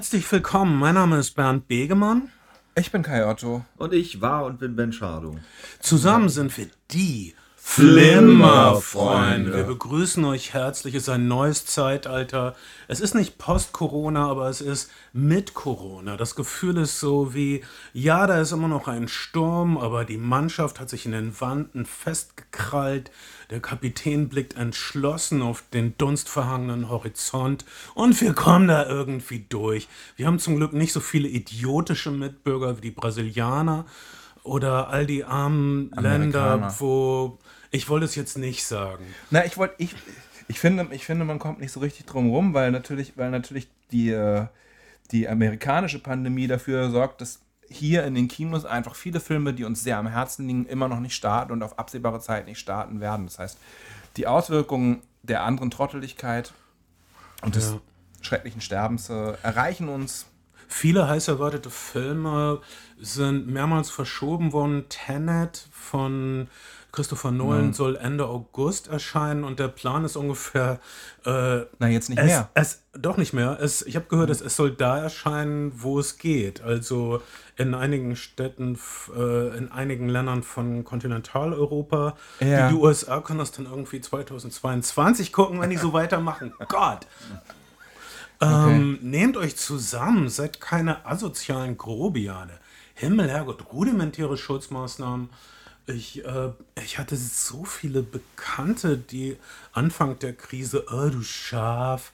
Herzlich willkommen, mein Name ist Bernd Begemann. Ich bin Kai Otto. Und ich war und bin Ben Schardo. Zusammen sind wir die Flimmerfreunde. Wir begrüßen euch herzlich. Es ist ein neues Zeitalter. Es ist nicht Post-Corona, aber es ist mit Corona. Das Gefühl ist so wie, ja, da ist immer noch ein Sturm, aber die Mannschaft hat sich in den Wanden festgekrallt. Der Kapitän blickt entschlossen auf den dunstverhangenen Horizont und wir kommen da irgendwie durch. Wir haben zum Glück nicht so viele idiotische Mitbürger wie die Brasilianer oder all die armen Länder, wo ich wollte es jetzt nicht sagen. Na, ich wollte, ich, ich finde, ich finde, man kommt nicht so richtig drum rum, weil natürlich, weil natürlich die, äh, die amerikanische Pandemie dafür sorgt, dass hier in den Kinos einfach viele Filme, die uns sehr am Herzen liegen, immer noch nicht starten und auf absehbare Zeit nicht starten werden. Das heißt, die Auswirkungen der anderen Trotteligkeit und des ja. schrecklichen Sterbens äh, erreichen uns. Viele heiß erwartete Filme sind mehrmals verschoben worden. Tenet von Christopher Nolan mhm. soll Ende August erscheinen und der Plan ist ungefähr. Äh, Na, jetzt nicht es, mehr. Es, doch nicht mehr. Es, ich habe gehört, mhm. es, es soll da erscheinen, wo es geht. Also in einigen Städten, äh, in einigen Ländern von Kontinentaleuropa. Ja. Die USA können das dann irgendwie 2022 gucken, wenn die so weitermachen. Gott! Okay. Ähm, nehmt euch zusammen, seid keine asozialen Grobiane. Himmel, Herrgott, rudimentäre Schutzmaßnahmen ich, äh, ich hatte so viele Bekannte, die Anfang der Krise, oh du Schaf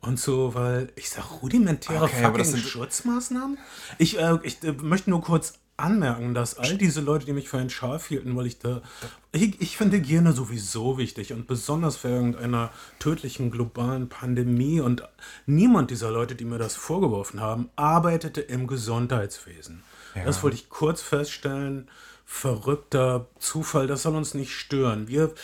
und so, weil ich sag rudimentäre okay, fucking sind... Schutzmaßnahmen. Ich, äh, ich äh, möchte nur kurz anmerken, dass all diese Leute, die mich für ein Schaf hielten, weil ich da. Ich, ich finde Hygiene sowieso wichtig und besonders während einer tödlichen globalen Pandemie und niemand dieser Leute, die mir das vorgeworfen haben, arbeitete im Gesundheitswesen. Ja. Das wollte ich kurz feststellen verrückter Zufall, das soll uns nicht stören. Wir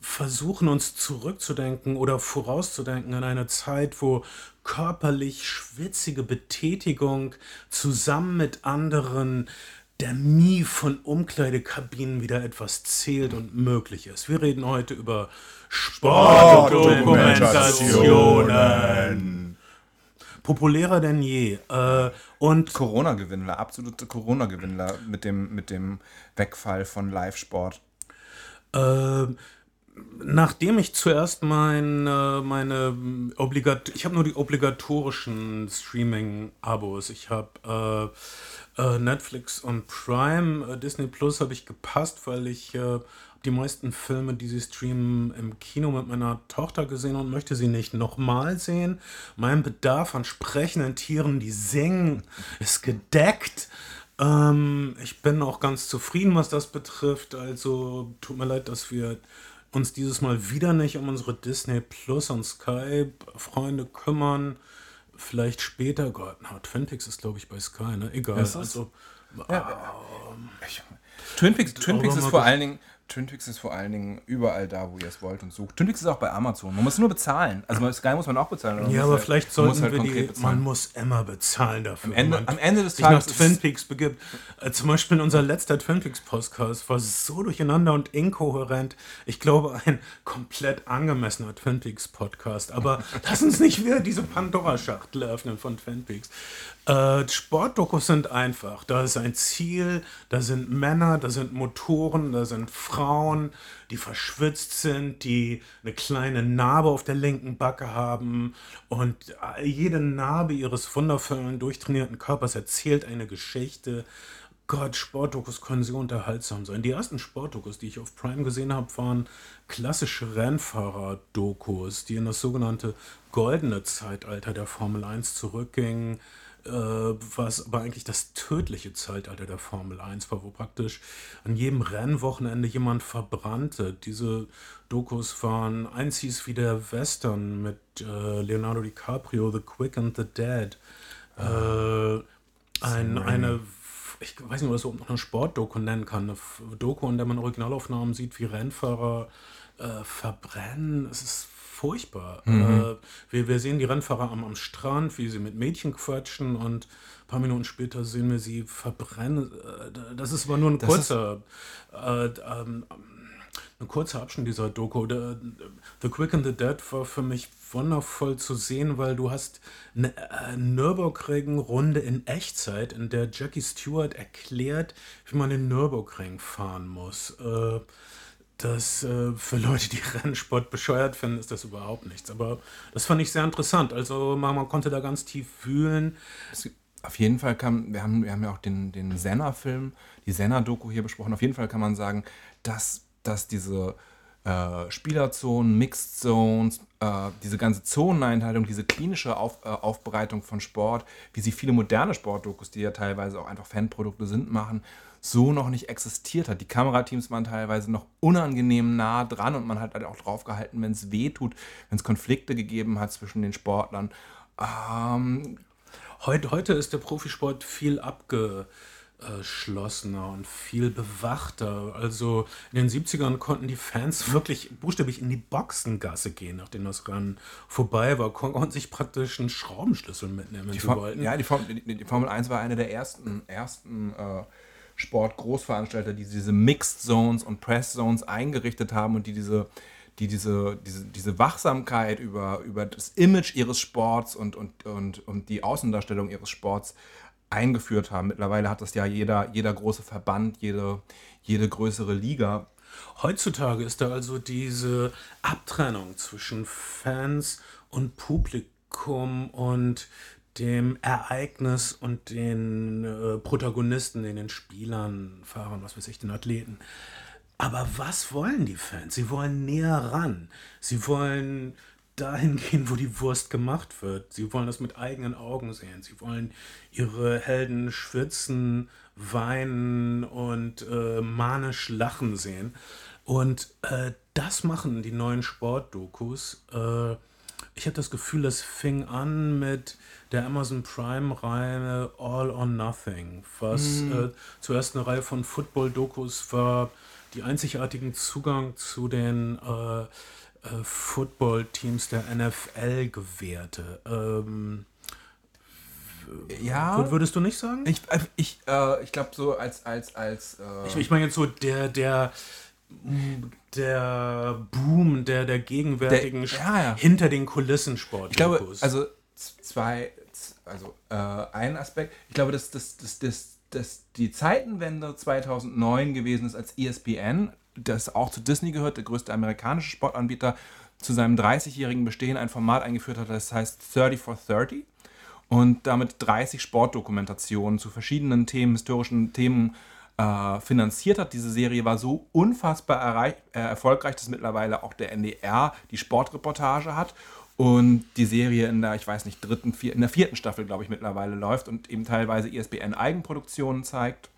versuchen uns zurückzudenken oder vorauszudenken an eine Zeit, wo körperlich schwitzige Betätigung zusammen mit anderen der Mie von Umkleidekabinen wieder etwas zählt und möglich ist. Wir reden heute über Sportdokumentationen populärer denn je. Äh, und Corona-Gewinnler, absolute Corona-Gewinnler mit dem, mit dem Wegfall von Live-Sport. Äh, nachdem ich zuerst äh, meine obligat ich habe nur die obligatorischen Streaming-Abos. Ich habe äh, äh, Netflix und Prime, äh, Disney Plus habe ich gepasst, weil ich die meisten Filme, die sie streamen, im Kino mit meiner Tochter gesehen und möchte sie nicht nochmal sehen. Mein Bedarf an sprechenden Tieren, die singen, ist gedeckt. Ähm, ich bin auch ganz zufrieden, was das betrifft. Also tut mir leid, dass wir uns dieses Mal wieder nicht um unsere Disney Plus und Sky Freunde kümmern. Vielleicht später. Gott, na, Twin Peaks ist glaube ich bei Sky, ne? Egal. Also, ja, ähm, Twin Peaks, Twin Peaks ist vor allen Dingen Twin Peaks ist vor allen Dingen überall da, wo ihr es wollt und sucht. Twin Peaks ist auch bei Amazon. Man muss nur bezahlen. Also Sky muss man auch bezahlen. Ja, aber halt, vielleicht sollten halt wir die, bezahlen. man muss immer bezahlen dafür. Am Ende, am Ende des Tages nach Twin Peaks begibt. Äh, zum Beispiel unser letzter Twin Peaks Podcast war so durcheinander und inkohärent. Ich glaube, ein komplett angemessener Twin Peaks Podcast. Aber lass uns nicht wieder diese Pandora-Schachtel öffnen von Twin Peaks. Äh, Sportdokus sind einfach. Da ist ein Ziel, da sind Männer, da sind Motoren, da sind Frauen, die verschwitzt sind, die eine kleine Narbe auf der linken Backe haben. Und jede Narbe ihres wundervollen, durchtrainierten Körpers erzählt eine Geschichte. Gott, Sportdokus können so unterhaltsam sein. Die ersten Sportdokus, die ich auf Prime gesehen habe, waren klassische Rennfahrer-Dokus, die in das sogenannte goldene Zeitalter der Formel 1 zurückgingen äh, was aber eigentlich das tödliche Zeitalter der Formel 1 war, wo praktisch an jedem Rennwochenende jemand verbrannte. Diese Dokus waren, eins hieß wie der Western mit äh, Leonardo DiCaprio, The Quick and the Dead. Äh, ein, eine, ich weiß nicht, ob man noch eine Sportdoku nennen kann, eine Doku, in der man Originalaufnahmen sieht, wie Rennfahrer äh, verbrennen. Es ist furchtbar. Mhm. Äh, wir, wir sehen die Rennfahrer am, am Strand, wie sie mit Mädchen quatschen und ein paar Minuten später sehen wir sie verbrennen. Äh, das ist aber nur ein das kurzer. Äh, ähm, ein kurzer Abschnitt dieser Doku. The, the Quick and the Dead war für mich wundervoll zu sehen, weil du hast eine äh, Nürburgring-Runde in Echtzeit, in der Jackie Stewart erklärt, wie man den Nürburgring fahren muss. Äh, das äh, für Leute, die Rennsport bescheuert finden, ist das überhaupt nichts. Aber das fand ich sehr interessant. Also man, man konnte da ganz tief fühlen. Es, auf jeden Fall kann, wir haben, wir haben ja auch den, den Senna-Film, die Senna-Doku hier besprochen. Auf jeden Fall kann man sagen, dass, dass diese äh, Spielerzonen, Mixed Zones, äh, diese ganze Zoneneinteilung, diese klinische Auf, äh, Aufbereitung von Sport, wie sie viele moderne Sportdokus, die ja teilweise auch einfach Fanprodukte sind, machen, so noch nicht existiert hat. Die Kamerateams waren teilweise noch unangenehm nah dran und man hat halt auch drauf gehalten, wenn es weh tut, wenn es Konflikte gegeben hat zwischen den Sportlern. Ähm, heute, heute ist der Profisport viel abge geschlossener und viel bewachter. Also in den 70ern konnten die Fans wirklich buchstäblich in die Boxengasse gehen, nachdem das Rennen vorbei war, konnten sich praktisch einen Schraubenschlüssel mitnehmen, wenn sie wollten. Ja, die, Form, die, die, Formel 1 war eine der ersten, ersten äh, Sport-Großveranstalter, die diese Mixed Zones und Press Zones eingerichtet haben und die diese die diese, diese, diese Wachsamkeit über, über das Image ihres Sports und, und, und, und die Außendarstellung ihres Sports eingeführt haben. Mittlerweile hat das ja jeder, jeder große Verband, jede, jede größere Liga. Heutzutage ist da also diese Abtrennung zwischen Fans und Publikum und dem Ereignis und den äh, Protagonisten, den Spielern, Fahrern, was weiß ich, den Athleten. Aber was wollen die Fans? Sie wollen näher ran. Sie wollen dahin gehen, wo die Wurst gemacht wird. Sie wollen das mit eigenen Augen sehen. Sie wollen ihre Helden schwitzen, weinen und äh, manisch lachen sehen. Und äh, das machen die neuen Sportdokus. Äh, ich habe das Gefühl, das fing an mit der Amazon Prime-Reihe All or Nothing, was mm. zuerst eine Reihe von Football-Dokus war, die einzigartigen Zugang zu den äh, äh, Football-Teams der NFL gewährte. Ähm, ja. Würdest du nicht sagen? Ich, äh, ich, äh, ich glaube so als als als. Äh ich, ich meine jetzt so der der der Boom der der gegenwärtigen der, ja, ja. hinter den Kulissen Sport. Ich glaube also zwei also äh, ein Aspekt. Ich glaube dass das das das dass die Zeitenwende 2009 gewesen ist, als ESPN das auch zu Disney gehört, der größte amerikanische Sportanbieter, zu seinem 30-jährigen Bestehen ein Format eingeführt hat, das heißt 30 for 30 und damit 30 Sportdokumentationen zu verschiedenen Themen, historischen Themen äh, finanziert hat. Diese Serie war so unfassbar äh, erfolgreich, dass mittlerweile auch der NDR die Sportreportage hat und die Serie in der, ich weiß nicht, dritten, vier, in der vierten Staffel, glaube ich, mittlerweile läuft und eben teilweise ESPN Eigenproduktionen zeigt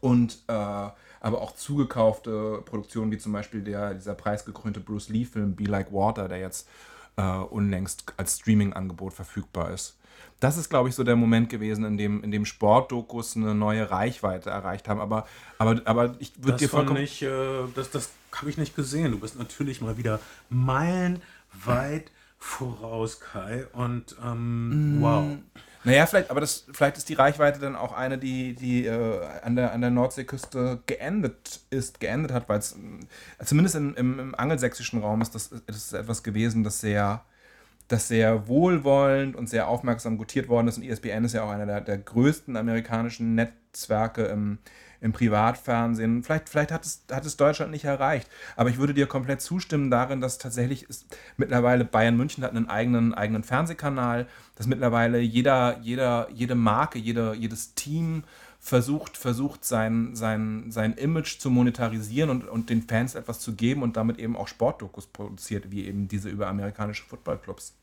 und äh, aber auch zugekaufte Produktionen, wie zum Beispiel der, dieser preisgekrönte Bruce Lee-Film Be Like Water, der jetzt äh, unlängst als Streaming-Angebot verfügbar ist. Das ist, glaube ich, so der Moment gewesen, in dem, in dem Sportdokus eine neue Reichweite erreicht haben. Aber, aber, aber ich würde dir vollkommen. Nicht, äh, das das habe ich nicht gesehen. Du bist natürlich mal wieder meilenweit voraus, Kai. Und ähm, mm. wow. Naja, vielleicht, aber das, vielleicht ist die Reichweite dann auch eine, die, die äh, an, der, an der Nordseeküste geendet ist, geendet hat, weil es äh, zumindest im, im, im, angelsächsischen Raum ist das, das ist etwas gewesen, das sehr, das sehr wohlwollend und sehr aufmerksam gutiert worden ist. Und ESPN ist ja auch einer der, der größten amerikanischen Netzwerke im, im Privatfernsehen. Vielleicht, vielleicht hat, es, hat es Deutschland nicht erreicht. Aber ich würde dir komplett zustimmen darin, dass tatsächlich ist, mittlerweile Bayern München hat einen eigenen, eigenen Fernsehkanal, dass mittlerweile jeder, jeder, jede Marke, jeder, jedes Team versucht, versucht sein, sein, sein Image zu monetarisieren und, und den Fans etwas zu geben und damit eben auch Sportdokus produziert, wie eben diese über amerikanische Footballclubs.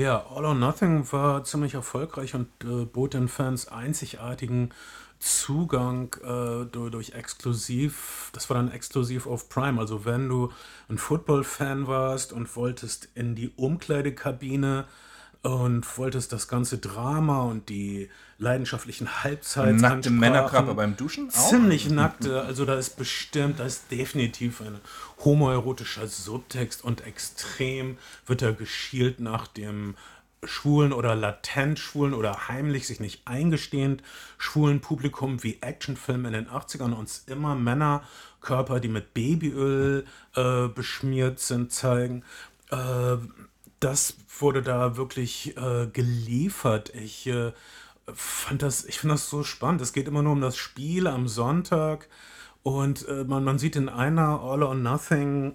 Ja, All or Nothing war ziemlich erfolgreich und äh, bot den Fans einzigartigen Zugang äh, durch, durch, exklusiv, das war dann exklusiv auf Prime. Also wenn du ein Football-Fan warst und wolltest in die Umkleidekabine und wolltest das ganze Drama und die leidenschaftlichen Halbzeiten. Nackte Männerkörper beim Duschen? Auch? Ziemlich nackte. Also da ist bestimmt, da ist definitiv ein homoerotischer Subtext und extrem wird da geschielt nach dem schwulen oder latent schwulen oder heimlich sich nicht eingestehend schwulen Publikum wie Actionfilme in den 80ern uns immer Männerkörper, die mit Babyöl äh, beschmiert sind, zeigen. Äh, das wurde da wirklich äh, geliefert. Ich äh, fand das, ich finde das so spannend. Es geht immer nur um das Spiel am Sonntag und äh, man, man sieht in einer All or Nothing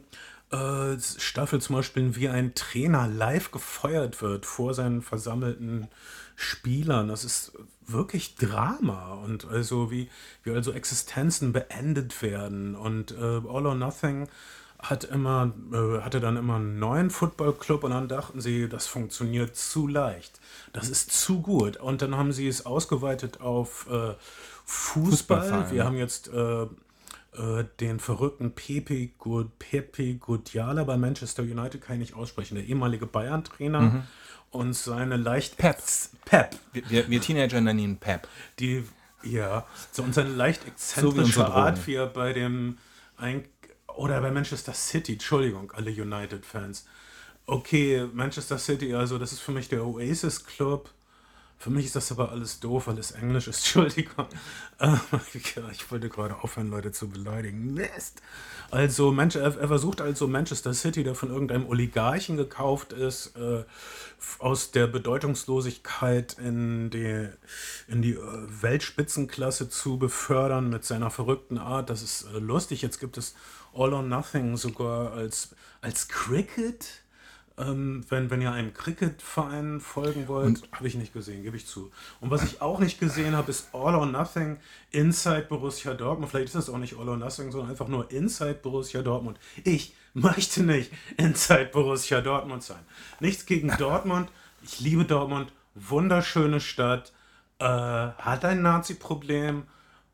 äh, Staffel zum Beispiel, wie ein Trainer live gefeuert wird vor seinen versammelten Spielern. Das ist wirklich Drama und also wie, wie also Existenzen beendet werden. Und äh, All or Nothing hat immer, äh, hatte dann immer einen neuen Footballclub und dann dachten sie, das funktioniert zu leicht. Das ist zu gut. Und dann haben sie es ausgeweitet auf äh, Fußball. Wir haben jetzt äh, äh, den verrückten Pepe, Good, Pepe Gudiala bei Manchester United, kann ich nicht aussprechen, der ehemalige Bayern-Trainer mhm. und seine leicht... Pep. Pep. Wir, wir, Teenager nennen ihn Pep. Die, ja, so und seine leicht exzentrische so Art, wie er bei dem... Ein, oder bei Manchester City, Entschuldigung, alle United-Fans. Okay, Manchester City, also das ist für mich der Oasis-Club für mich ist das aber alles doof, weil es Englisch ist. Entschuldigung. Ähm, ich wollte gerade aufhören, Leute zu beleidigen. Mist. Also, er versucht also Manchester City, der von irgendeinem Oligarchen gekauft ist, äh, aus der Bedeutungslosigkeit in die, in die äh, Weltspitzenklasse zu befördern mit seiner verrückten Art. Das ist äh, lustig. Jetzt gibt es All or Nothing sogar als, als Cricket ähm, wenn, wenn ihr einem Cricket-Verein folgen wollt, habe ich nicht gesehen, gebe ich zu. Und was ich auch nicht gesehen habe, ist All or Nothing Inside Borussia Dortmund. Vielleicht ist das auch nicht All or Nothing, sondern einfach nur Inside Borussia Dortmund. Ich möchte nicht Inside Borussia Dortmund sein. Nichts gegen Dortmund. Ich liebe Dortmund. Wunderschöne Stadt. Äh, hat ein Nazi-Problem.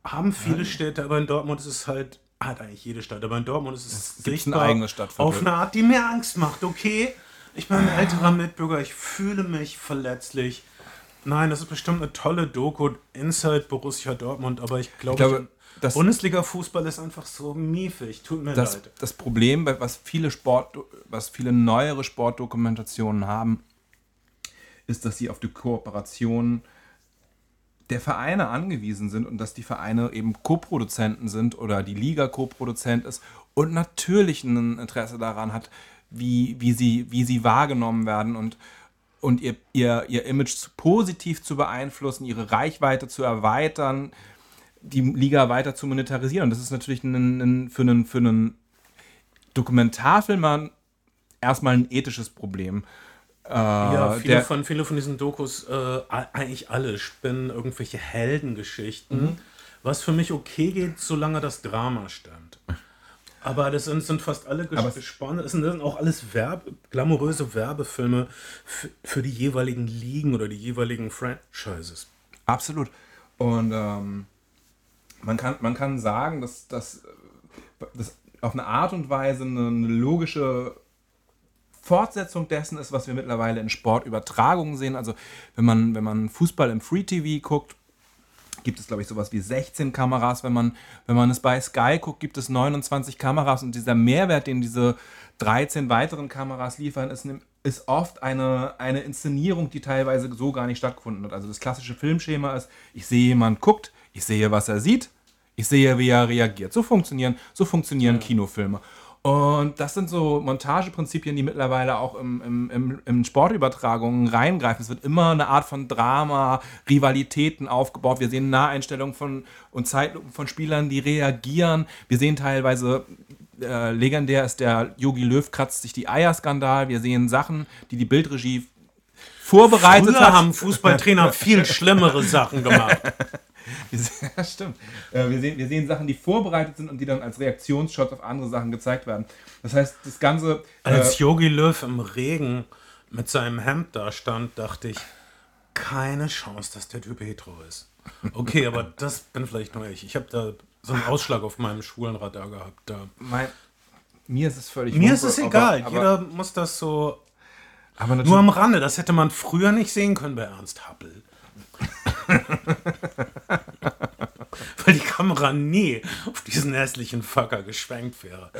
Haben viele. Städte, aber in Dortmund ist es halt hat eigentlich jede Stadt, aber in Dortmund ist es, es sichtbar Stadt auf eine Art, die mir Angst macht, okay? Ich bin ein älterer Mitbürger, ich fühle mich verletzlich. Nein, das ist bestimmt eine tolle Doku, Inside Borussia Dortmund, aber ich, glaub, ich glaube, Bundesliga-Fußball ist einfach so miefig. Tut mir das, leid. Das Problem, was viele Sport, was viele neuere Sportdokumentationen haben, ist, dass sie auf die Kooperation der Vereine angewiesen sind und dass die Vereine eben Co-Produzenten sind oder die Liga Co-Produzent ist und natürlich ein Interesse daran hat, wie, wie, sie, wie sie wahrgenommen werden und, und ihr, ihr, ihr Image positiv zu beeinflussen, ihre Reichweite zu erweitern, die Liga weiter zu monetarisieren. Und das ist natürlich ein, ein, für einen, für einen Dokumentarfilmer erstmal ein ethisches Problem. Äh, ja, viele, der, von, viele von diesen Dokus, äh, eigentlich alle, spinnen irgendwelche Heldengeschichten, mhm. was für mich okay geht, solange das Drama stimmt. Aber das sind, sind fast alle gespannt. Es sind auch alles Werbe, glamouröse Werbefilme für, für, die jeweiligen Ligen oder die jeweiligen Franchises. Absolut. Und ähm, man, kann, man kann sagen, dass das auf eine Art und Weise eine, eine logische Fortsetzung dessen ist, was wir mittlerweile in Sportübertragungen sehen. Also wenn man, wenn man Fußball im Free TV guckt, gibt es, glaube ich, sowas wie 16 Kameras. Wenn man, wenn man es bei Sky guckt, gibt es 29 Kameras und dieser Mehrwert, den diese 13 weiteren Kameras liefern, ist, ist oft eine, eine Inszenierung, die teilweise so gar nicht stattgefunden hat. Also das klassische Filmschema ist, ich sehe jemand guckt, ich sehe, was er sieht, ich sehe, wie er reagiert. So funktionieren, so funktionieren ja. Kinofilme. Und das sind so Montageprinzipien, die mittlerweile auch im, im, im, im Sportübertragungen reingreifen. Es wird immer eine Art von Drama, Rivalitäten aufgebaut. Wir sehen Naheinstellungen von und Zeitlupen von Spielern, die reagieren. Wir sehen teilweise äh, legendär ist der Yogi Löw kratzt sich die Eier-Skandal. Wir sehen Sachen, die die Bildregie vorbereitet Früher hat. haben Fußballtrainer viel schlimmere Sachen gemacht. ja, stimmt. Äh, wir, sehen, wir sehen Sachen, die vorbereitet sind und die dann als Reaktionsshots auf andere Sachen gezeigt werden. Das heißt, das Ganze. Als äh, Yogi Löw im Regen mit seinem Hemd da stand, dachte ich, keine Chance, dass der Typ hetero ist. Okay, aber das bin vielleicht nur ich. Ich habe da so einen Ausschlag auf meinem schwulen Radar gehabt. Da. Mein, mir ist es völlig Mir ist es egal. Aber, aber, Jeder muss das so. nur am Rande. Das hätte man früher nicht sehen können bei Ernst Happel. Weil die Kamera nie auf diesen hässlichen Fucker geschwenkt wäre.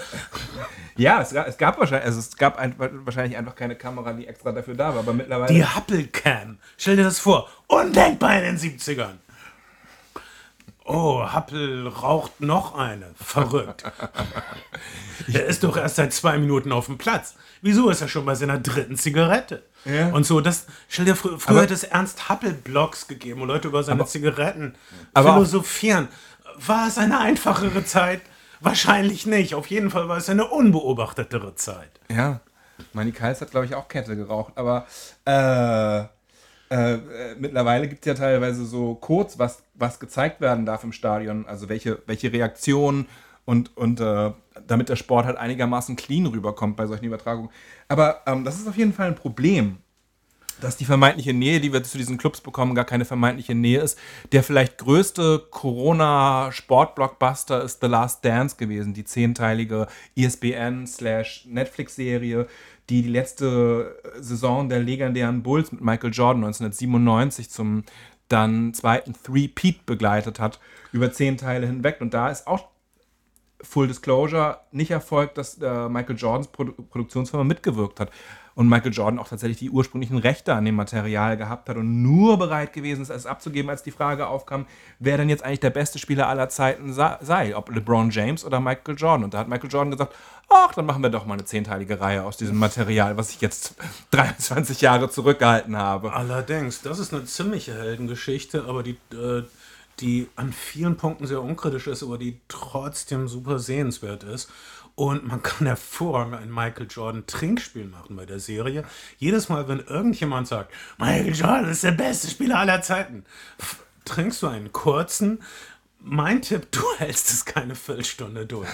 Ja, es gab, es gab wahrscheinlich, also es gab ein, wahrscheinlich einfach keine Kamera, die extra dafür da war, aber mittlerweile. Die Hubble-Cam. Stell dir das vor. Undenkbar in den 70ern. Oh, Hubble raucht noch eine. Verrückt. er ist doch erst seit zwei Minuten auf dem Platz. Wieso ist er schon bei seiner dritten Zigarette? Ja. Und so, das, stell dir früher, früher Aber- hätte es Ernst Hubble-Blogs gegeben, wo Leute über seine Zigaretten aber philosophieren. War es eine einfachere Zeit? Wahrscheinlich nicht. Auf jeden Fall war es eine unbeobachtetere Zeit. Ja. Manny Kals hat, glaube ich, auch Kette geraucht, aber äh, äh, äh, mittlerweile gibt es ja teilweise so Codes, was, was gezeigt werden darf im Stadion, also welche, welche Reaktionen und, und äh, damit der Sport halt einigermaßen clean rüberkommt bei solchen Übertragungen. Aber ähm, das ist auf jeden Fall ein Problem, dass die vermeintliche Nähe, die wir zu diesen Clubs bekommen, gar keine vermeintliche Nähe ist. Der vielleicht größte Corona-Sport-Blockbuster ist The Last Dance gewesen, die zehnteilige ESPN-Netflix-Serie, die die letzte Saison der legendären Bulls mit Michael Jordan 1997 zum dann zweiten Three-Peat begleitet hat, über zehn Teile hinweg. Und da ist auch Full Disclosure nicht erfolgt, dass äh, Michael Jordans Produ Produktionsfirma mitgewirkt hat und Michael Jordan auch tatsächlich die ursprünglichen Rechte an dem Material gehabt hat und nur bereit gewesen ist, es abzugeben, als die Frage aufkam, wer denn jetzt eigentlich der beste Spieler aller Zeiten sei, ob LeBron James oder Michael Jordan. Und da hat Michael Jordan gesagt, ach, dann machen wir doch mal eine zehnteilige Reihe aus diesem Material, was ich jetzt 23 Jahre zurückgehalten habe. Allerdings, das ist eine ziemliche Heldengeschichte, aber die, äh, die an vielen Punkten sehr unkritisch ist, aber die trotzdem super sehenswert ist. Und man kann hervorragend ein Michael Jordan Trinkspiel machen bei der Serie. Jedes Mal, wenn irgendjemand sagt, Michael Jordan ist der beste Spieler aller Zeiten, trinkst du einen kurzen. Mein Tipp, du hältst es keine Viertelstunde durch.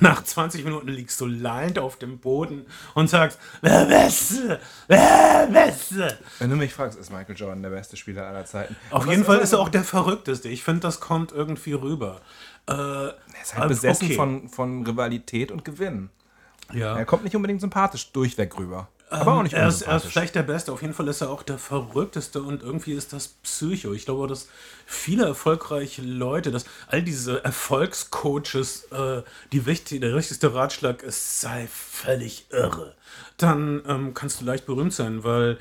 Nach 20 Minuten liegst du lallend auf dem Boden und sagst, wer Beste, wer Beste. Wenn du mich fragst, ist Michael Jordan der beste Spieler aller Zeiten. Auf Was jeden Fall ist er auch der Verrückteste. Ich finde, das kommt irgendwie rüber. Äh, Er ist halt besessen von, von Rivalität und Gewinn. Ja. Er kommt nicht unbedingt sympathisch durchweg rüber. Aber auch nicht er, ist, er ist vielleicht der Beste. Auf jeden Fall ist er auch der Verrückteste und irgendwie ist das Psycho. Ich glaube, dass viele erfolgreiche Leute, dass all diese Erfolgscoaches, äh, die wichtig, der wichtigste Ratschlag ist, sei völlig irre. Dann ähm, kannst du leicht berühmt sein, weil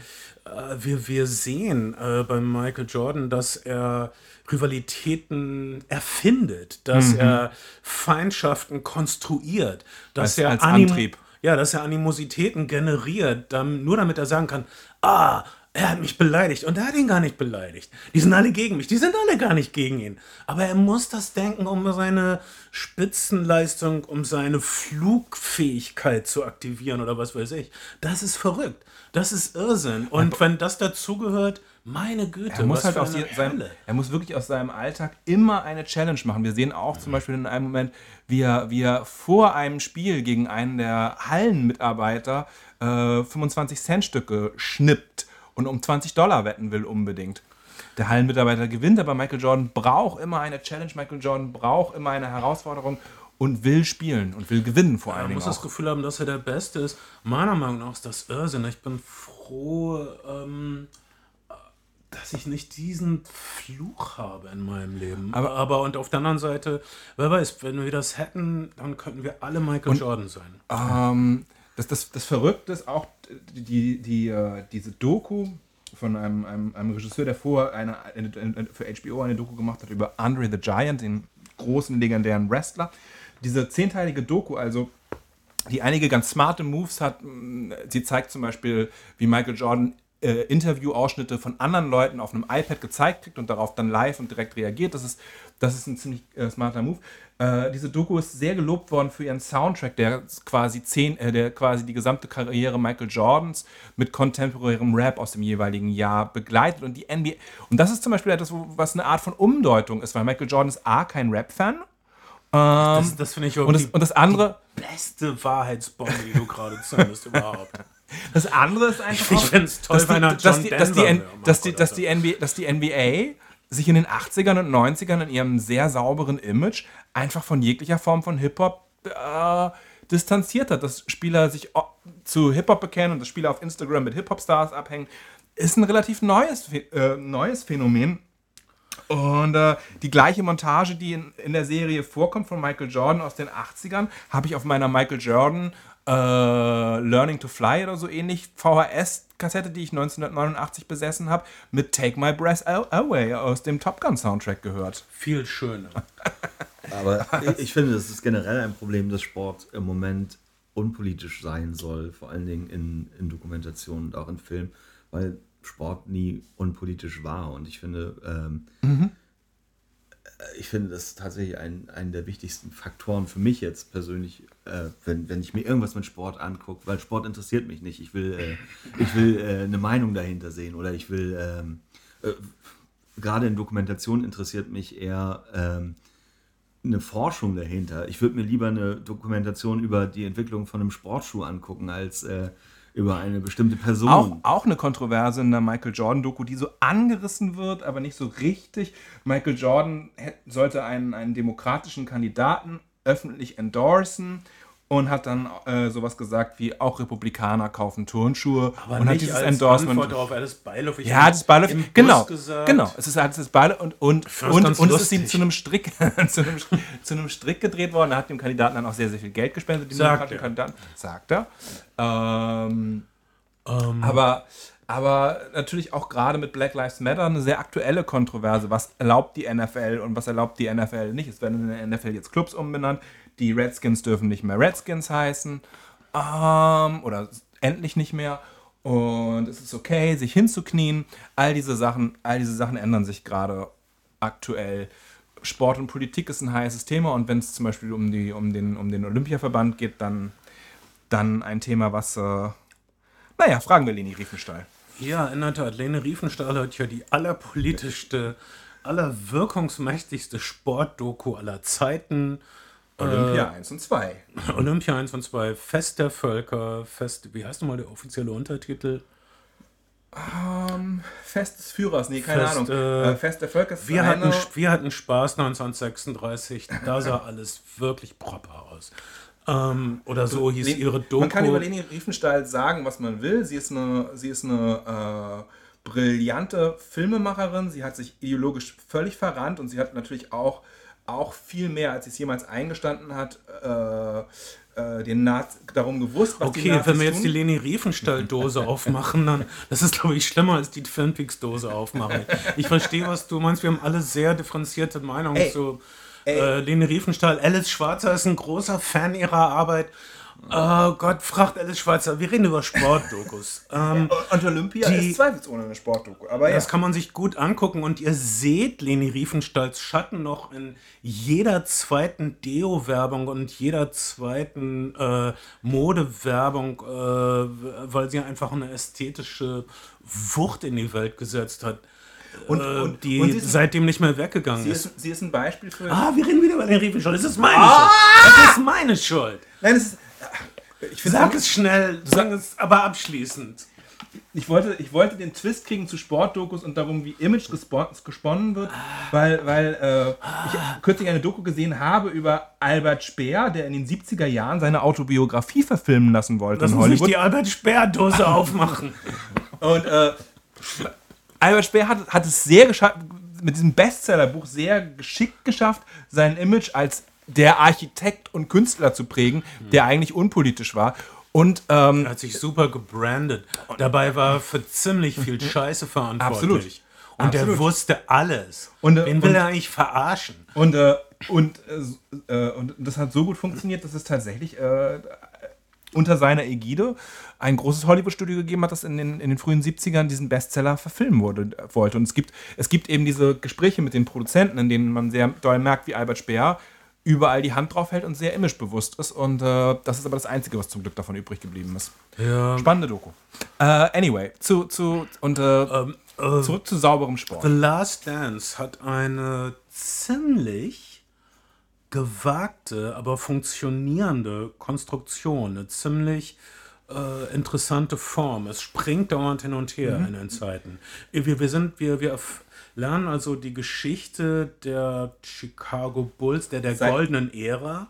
wir, wir sehen äh, bei Michael Jordan, dass er Rivalitäten erfindet, dass er Feindschaften konstruiert, dass Mhm. Als- er als Antrieb. ja, dass er Animositäten generiert, dann, nur damit er sagen kann, ah, er hat mich beleidigt und er hat ihn gar nicht beleidigt. Die sind alle gegen mich, die sind alle gar nicht gegen ihn. Aber er muss das denken, um seine Spitzenleistung, um seine Flugfähigkeit zu aktivieren oder was weiß ich. Das ist verrückt. Das ist Irrsinn. Und wenn das dazugehört, meine Güte, Er muss was halt für aus seinem, er muss wirklich aus seinem Alltag immer eine Challenge machen. Wir sehen auch zum Beispiel in einem Moment, wie er, wie er vor einem Spiel gegen einen der Hallenmitarbeiter äh, 25-Cent-Stücke schnippt und um 20 Dollar wetten will unbedingt. Der Hallenmitarbeiter gewinnt, aber Michael Jordan braucht immer eine Challenge. Michael Jordan braucht immer eine Herausforderung und will spielen und will gewinnen vor allen Man Dingen muss das auch. Gefühl haben, dass er der Beste ist. Meiner Meinung nach ist das Irrsinn. Ich bin froh, ähm, dass ich nicht diesen Fluch habe in meinem Leben. Aber, aber und auf der anderen Seite, wer weiß, wenn wir das hätten, dann könnten wir alle Michael Jordan sein. Ähm, das, das, das Verrückte ist auch die, die, äh, diese Doku von einem, einem, einem Regisseur, der vorher eine, eine, eine, für HBO eine Doku gemacht hat über Andre the Giant, den großen legendären Wrestler. Diese zehnteilige Doku, also die einige ganz smarte Moves hat. Sie zeigt zum Beispiel, wie Michael Jordan äh, Interview-Ausschnitte von anderen Leuten auf einem iPad gezeigt kriegt und darauf dann live und direkt reagiert. Das ist, das ist ein ziemlich äh, smarter Move. Äh, diese Doku ist sehr gelobt worden für ihren Soundtrack, der quasi zehn, äh, der quasi die gesamte Karriere Michael Jordans mit kontemporärem Rap aus dem jeweiligen Jahr begleitet und die NBA. Und das ist zum Beispiel etwas, was eine Art von Umdeutung ist, weil Michael Jordan ist A, kein Rap-Fan. Das, das finde ich Und das, die und das andere, beste Wahrheitsbombe, die du gerade zündest überhaupt. Das andere ist einfach. Ich auch, find's toll, dass die, wenn er John die, die, Denver die, die, dass die NBA sich in den 80ern und 90ern in ihrem sehr sauberen Image einfach von jeglicher Form von Hip-Hop äh, distanziert hat. Dass Spieler sich zu Hip-Hop bekennen und dass Spieler auf Instagram mit Hip-Hop-Stars abhängen, ist ein relativ neues, äh, neues Phänomen. Und äh, die gleiche Montage, die in, in der Serie vorkommt von Michael Jordan aus den 80ern, habe ich auf meiner Michael Jordan äh, Learning to Fly oder so ähnlich, VHS-Kassette, die ich 1989 besessen habe, mit Take My Breath Away aus dem Top Gun Soundtrack gehört. Viel schöner. Aber ich, ich finde, das ist generell ein Problem, dass Sport im Moment unpolitisch sein soll, vor allen Dingen in, in Dokumentationen und auch in Filmen, weil Sport nie unpolitisch war. Und ich finde, ähm, Mhm. äh, ich finde, das ist tatsächlich ein, ein der wichtigsten Faktoren für mich jetzt persönlich, äh, wenn, wenn ich mir irgendwas mit Sport angucke, weil Sport interessiert mich nicht. Ich will, äh, ich will äh, eine Meinung dahinter sehen oder ich will, ähm, äh, gerade in Dokumentation interessiert mich eher ähm, eine Forschung dahinter. Ich würde mir lieber eine Dokumentation über die Entwicklung von einem Sportschuh angucken, als äh, über eine bestimmte Person. Auch, auch eine Kontroverse in der Michael Jordan-Doku, die so angerissen wird, aber nicht so richtig. Michael Jordan hä- sollte einen, einen demokratischen Kandidaten öffentlich endorsen und hat dann äh, sowas gesagt wie auch Republikaner kaufen Turnschuhe Aber und hat dieses Endorsement. Antwort auf Alice Beilow. Ich Ja, hab das Beiläufig. im Bus Genau, gesagt, genau. Es ist halt das Beiläufig und, und, und, und es ist ihm zu einem Strick, zu einem, zu einem Strick gedreht worden. Er hat dem Kandidaten dann auch sehr, sehr viel Geld gespendet. Sagt er. Kandidaten, sagt er. Ähm, Ähm, aber, aber natürlich auch gerade mit Black Lives Matter eine sehr aktuelle Kontroverse. Was erlaubt die NFL und was erlaubt die NFL nicht? Es werden in der NFL jetzt Clubs umbenannt. Die Redskins dürfen nicht mehr Redskins heißen. Ähm, oder endlich nicht mehr. Und es ist okay, sich hinzuknien. All diese Sachen, all diese Sachen ändern sich gerade aktuell. Sport und Politik ist ein heißes Thema und wenn es zum Beispiel um, die, um, den, um den Olympiaverband geht, dann, dann ein Thema, was, äh, naja, fragen wir Leni Riefenstahl. Ja, in der Tat. Lene Riefenstahl hat ja die allerpolitischste, allerwirkungsmächtigste Sportdoku aller Zeiten. Olympia 1 und 2. Olympia 1 und 2, Fest der Völker, Fest, wie heißt nochmal der offizielle Untertitel? Ähm, Fest des Führers, nee, keine Fest, Ahnung. äh, Äh, Fest der Völker ist Wir hatten, wir hatten Spaß 1936, da sah alles wirklich proper aus. Ähm, oder so hieß Le- ihre Doku. Man kann über Leni Riefenstahl sagen, was man will. Sie ist eine, sie ist eine äh, brillante Filmemacherin. Sie hat sich ideologisch völlig verrannt und sie hat natürlich auch, auch viel mehr, als sie es jemals eingestanden hat, äh, äh, den Naz darum gewusst, was die Okay, Nazis wenn wir jetzt die Leni Riefenstahl-Dose aufmachen, dann das ist, glaube ich, schlimmer als die Twin Peaks-Dose aufmachen. Ich verstehe, was du meinst. Wir haben alle sehr differenzierte Meinungen Ey, zu äh, Leni Riefenstahl. Alice Schwarzer ist ein großer Fan ihrer Arbeit. Oh Gott, fragt Alice Schwarzer. Wir reden über Sportdokus. ähm, Und Olympia Die- ist zweifelsohne eine Sportdoku. Aber ja. Das kann man sich gut angucken und ihr seht Leni Riefenstahls Schatten noch in jeder zweiten Deo-Werbung und jeder zweiten äh, Modewerbung, äh, weil sie einfach eine ästhetische Wucht in die Welt gesetzt hat, Und- äh, und- die und ist- seitdem nicht mehr weggegangen sie, ist. ist, sie ist ein Beispiel für. Ah, wir reden wieder über Leni Riefenstahl. Das ist meine Schuld. Das ist meine Schuld. Nein, es ist. Ich, finde Sag es schnell, sag es aber abschließend. ich, wollte, ich wollte den Twist kriegen zu Sportdokus und darum, wie Image gespo- gesponnen wird, weil, weil äh, ich kürzlich eine Doku gesehen habe über Albert Speer, der in den 70er Jahren seine Autobiografie verfilmen lassen wollte Lass uns nicht die Albert Speer-Dose aufmachen. Und äh, Albert Speer hat, hat es sehr geschafft, mit diesem Bestsellerbuch sehr geschickt geschafft, sein Image als der Architekt und Künstler zu prägen, der eigentlich unpolitisch war. Und ähm, Er hat sich super gebrandet. Dabei war er für ziemlich viel Scheiße verantwortlich. Absolut. Und er Absolut. wusste alles. Und, äh, Wen will und- er eigentlich verarschen? Und, äh, und, äh, äh, und das hat so gut funktioniert, dass es tatsächlich äh, unter seiner Ägide ein großes Hollywood-Studio gegeben hat, das in den, in den frühen 70ern diesen Bestseller verfilmen wurde, wollte. Und es gibt, es gibt eben diese Gespräche mit den Produzenten, in denen man sehr doll merkt, wie Albert Speer überall die Hand drauf hält und sehr imagebewusst ist. Und äh, das ist aber das Einzige, was zum Glück davon übrig geblieben ist. Ja. Spannende Doku. Äh, anyway, zu, zu, und, äh, Ähm, äh, zurück zu sauberem Sport. The Last Dance hat eine ziemlich gewagte, aber funktionierende Konstruktion, eine ziemlich äh, interessante Form. Es springt dauernd hin und her in den Zeiten. Wir, wir sind, wir, wir lernen also die Geschichte der Chicago Bulls, der der Seit- goldenen Ära,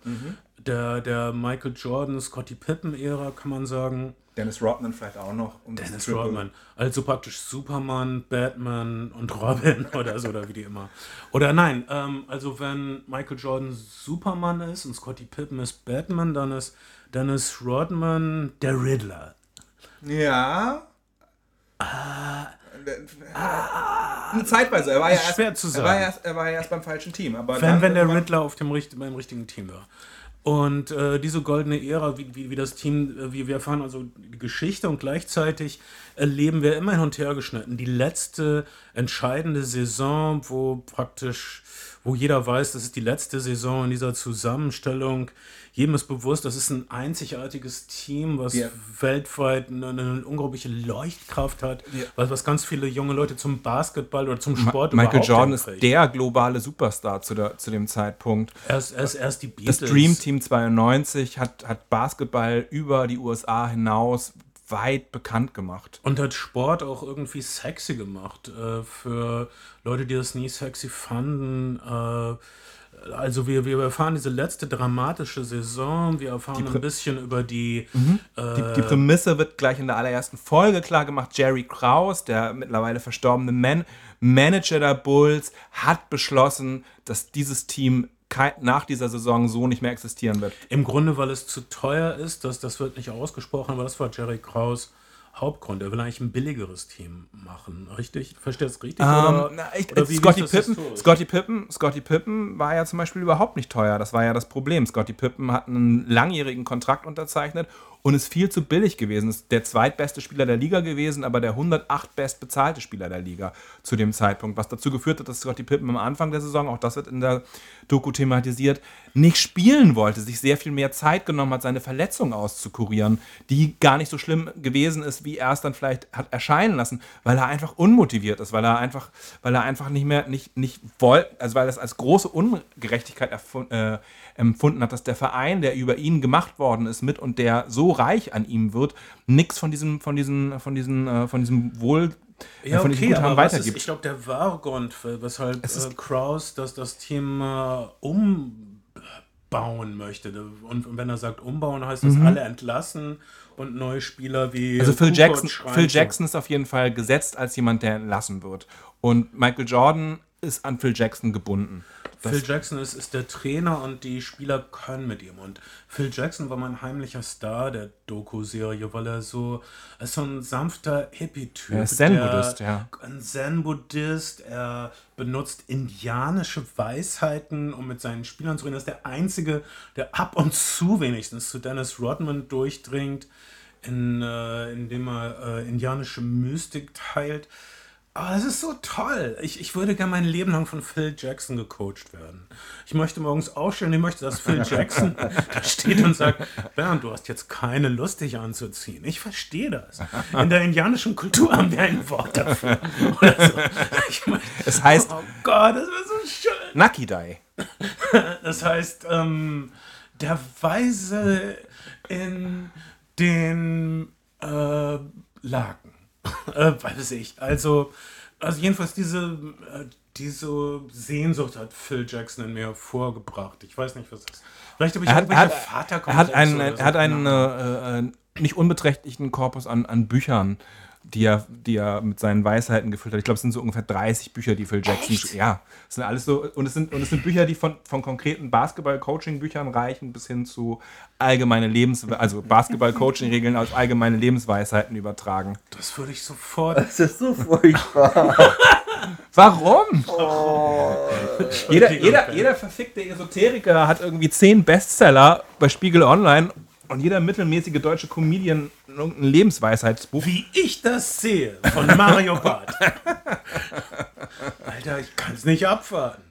der, der Michael Jordan, Scottie Pippen Ära, kann man sagen. Dennis Rodman vielleicht auch noch. Um Dennis Rodman. Also praktisch Superman, Batman und Robin oder so, oder wie die immer. Oder nein, ähm, also wenn Michael Jordan Superman ist und Scottie Pippen ist Batman, dann ist Dennis Rodman der Riddler. Ja. Ah. Ah, Zeitweise. Er war, ja erst, schwer zu sagen. Er war, erst, er war ja erst beim falschen Team. Aber wenn, dann wenn der Riddler auf dem beim richtigen Team war. Und äh, diese goldene Ära, wie, wie, wie das Team, äh, wie wir erfahren also die Geschichte und gleichzeitig erleben wir immer hin und her geschnitten. Die letzte entscheidende Saison, wo praktisch, wo jeder weiß, das ist die letzte Saison in dieser Zusammenstellung. Jedem ist bewusst, das ist ein einzigartiges Team, was Ja. weltweit eine, eine unglaubliche Leuchtkraft hat, Ja. was, was ganz viele junge Leute zum Basketball oder zum Ma- Sport Michael überhaupt Jordan ist der globale Superstar zu, der, zu dem Zeitpunkt. Erst, erst, erst die Das Beatles. Dream Team 92 hat, hat Basketball über die USA hinaus weit bekannt gemacht. Und hat Sport auch irgendwie sexy gemacht. Äh, für Leute, die das nie sexy fanden. Äh, also wir, wir erfahren diese letzte dramatische Saison. Wir erfahren ein bisschen über die... Die, Äh, die Prämisse wird gleich in der allerersten Folge klar gemacht. Jerry Krause, der mittlerweile verstorbene Man Manager der Bulls, hat beschlossen, dass dieses Team nach dieser Saison so nicht mehr existieren wird. Im Grunde, weil es zu teuer ist, das, das wird nicht ausgesprochen, aber das war Jerry Kraus Hauptgrund. Er will eigentlich ein billigeres Team machen. Richtig? Verstehe das richtig? Ähm, na, ich, oder das Pippen? Scottie, Pippen, Scottie Pippen war ja zum Beispiel überhaupt nicht teuer. Das war ja das Problem. Scottie Pippen hat einen langjährigen Kontrakt unterzeichnet und ist viel zu billig gewesen. Ist der zweitbeste Spieler der Liga gewesen, aber der 108 bestbezahlte Spieler der Liga zu dem Zeitpunkt. Was dazu geführt hat, dass Scottie Pippen am Anfang der Saison, auch das wird in der Doku thematisiert, nicht spielen wollte, sich sehr viel mehr Zeit genommen hat, seine Verletzung auszukurieren, die gar nicht so schlimm gewesen ist, wie er es dann vielleicht hat erscheinen lassen, weil er einfach unmotiviert ist, weil er einfach, weil er einfach nicht mehr, nicht, nicht wollte, also weil er es als große Ungerechtigkeit erfun- äh, empfunden hat, dass der Verein, der über ihn gemacht worden ist mit und der so reich an ihm wird, nichts von diesem, von diesen, von diesen, äh, von diesem Wohl, äh, Ja, von diesem okay, aber was ist, weitergibt. ich glaube, der wahre Grund, weshalb Es ist- äh, Kraus das, das Team äh, umbauen möchte. Und, und wenn er sagt umbauen, heißt das alle entlassen und neue Spieler wie Mhm. Also Phil Kukoc Jackson, Phil. Jackson ist auf jeden Fall gesetzt als jemand, der entlassen wird. Und Michael Jordan ist an Phil Jackson gebunden. Phil Jackson ist, ist der Trainer und die Spieler können mit ihm. Und Phil Jackson war mein heimlicher Star der Doku-Serie, weil er so, er ist so ein sanfter Hippie-Typ. Er ist Zen-Buddhist, ja. Ein Zen-Buddhist. Er benutzt indianische Weisheiten, um mit seinen Spielern zu reden. Er ist der Einzige, der ab und zu wenigstens zu Dennis Rodman durchdringt, in, äh, indem er äh, indianische Mystik teilt. Aber es ist so toll. Ich, ich würde gerne mein Leben lang von Phil Jackson gecoacht werden. Ich möchte morgens aufstehen, ich möchte, dass Phil Jackson da steht und sagt, Bernd, du hast jetzt keine Lust, dich anzuziehen. Ich verstehe das. In der indianischen Kultur haben wir ein Wort dafür. Oder so. Ich meine, Es heißt- oh Gott, das wäre so schön. Nakidai. Das heißt, ähm, der Weise in den äh, Laken. Äh, weiß ich. Also, also jedenfalls diese, äh, diese Sehnsucht hat Phil Jackson in mir hervorgebracht. Ich weiß nicht, was das ist. Vielleicht habe ich Er hat, er, hat, er Vaterkomplexe hat einen, er so. hat einen Ahnung. äh, äh, nicht unbeträchtlichen Korpus an, an Büchern, die er, die er mit seinen Weisheiten gefüllt hat. Ich glaube, es sind so ungefähr 30 Bücher, die Phil Jackson. Echt? Ja, es sind alles so. Und es sind, und es sind Bücher, die von, von konkreten Basketball-Coaching-Büchern reichen bis hin zu allgemeine Lebens-, also Basketball-Coaching-Regeln aus allgemeine Lebensweisheiten übertragen. Das würde ich sofort. Das ist so furchtbar. Warum? jeder, Okay, jeder, okay. jeder verfickte Esoteriker hat irgendwie zehn Bestseller bei Spiegel Online und jeder mittelmäßige deutsche Comedian irgendein Lebensweisheitsbuch. Wie ich das sehe von Mario Barth. Alter, ich kann es nicht abwarten.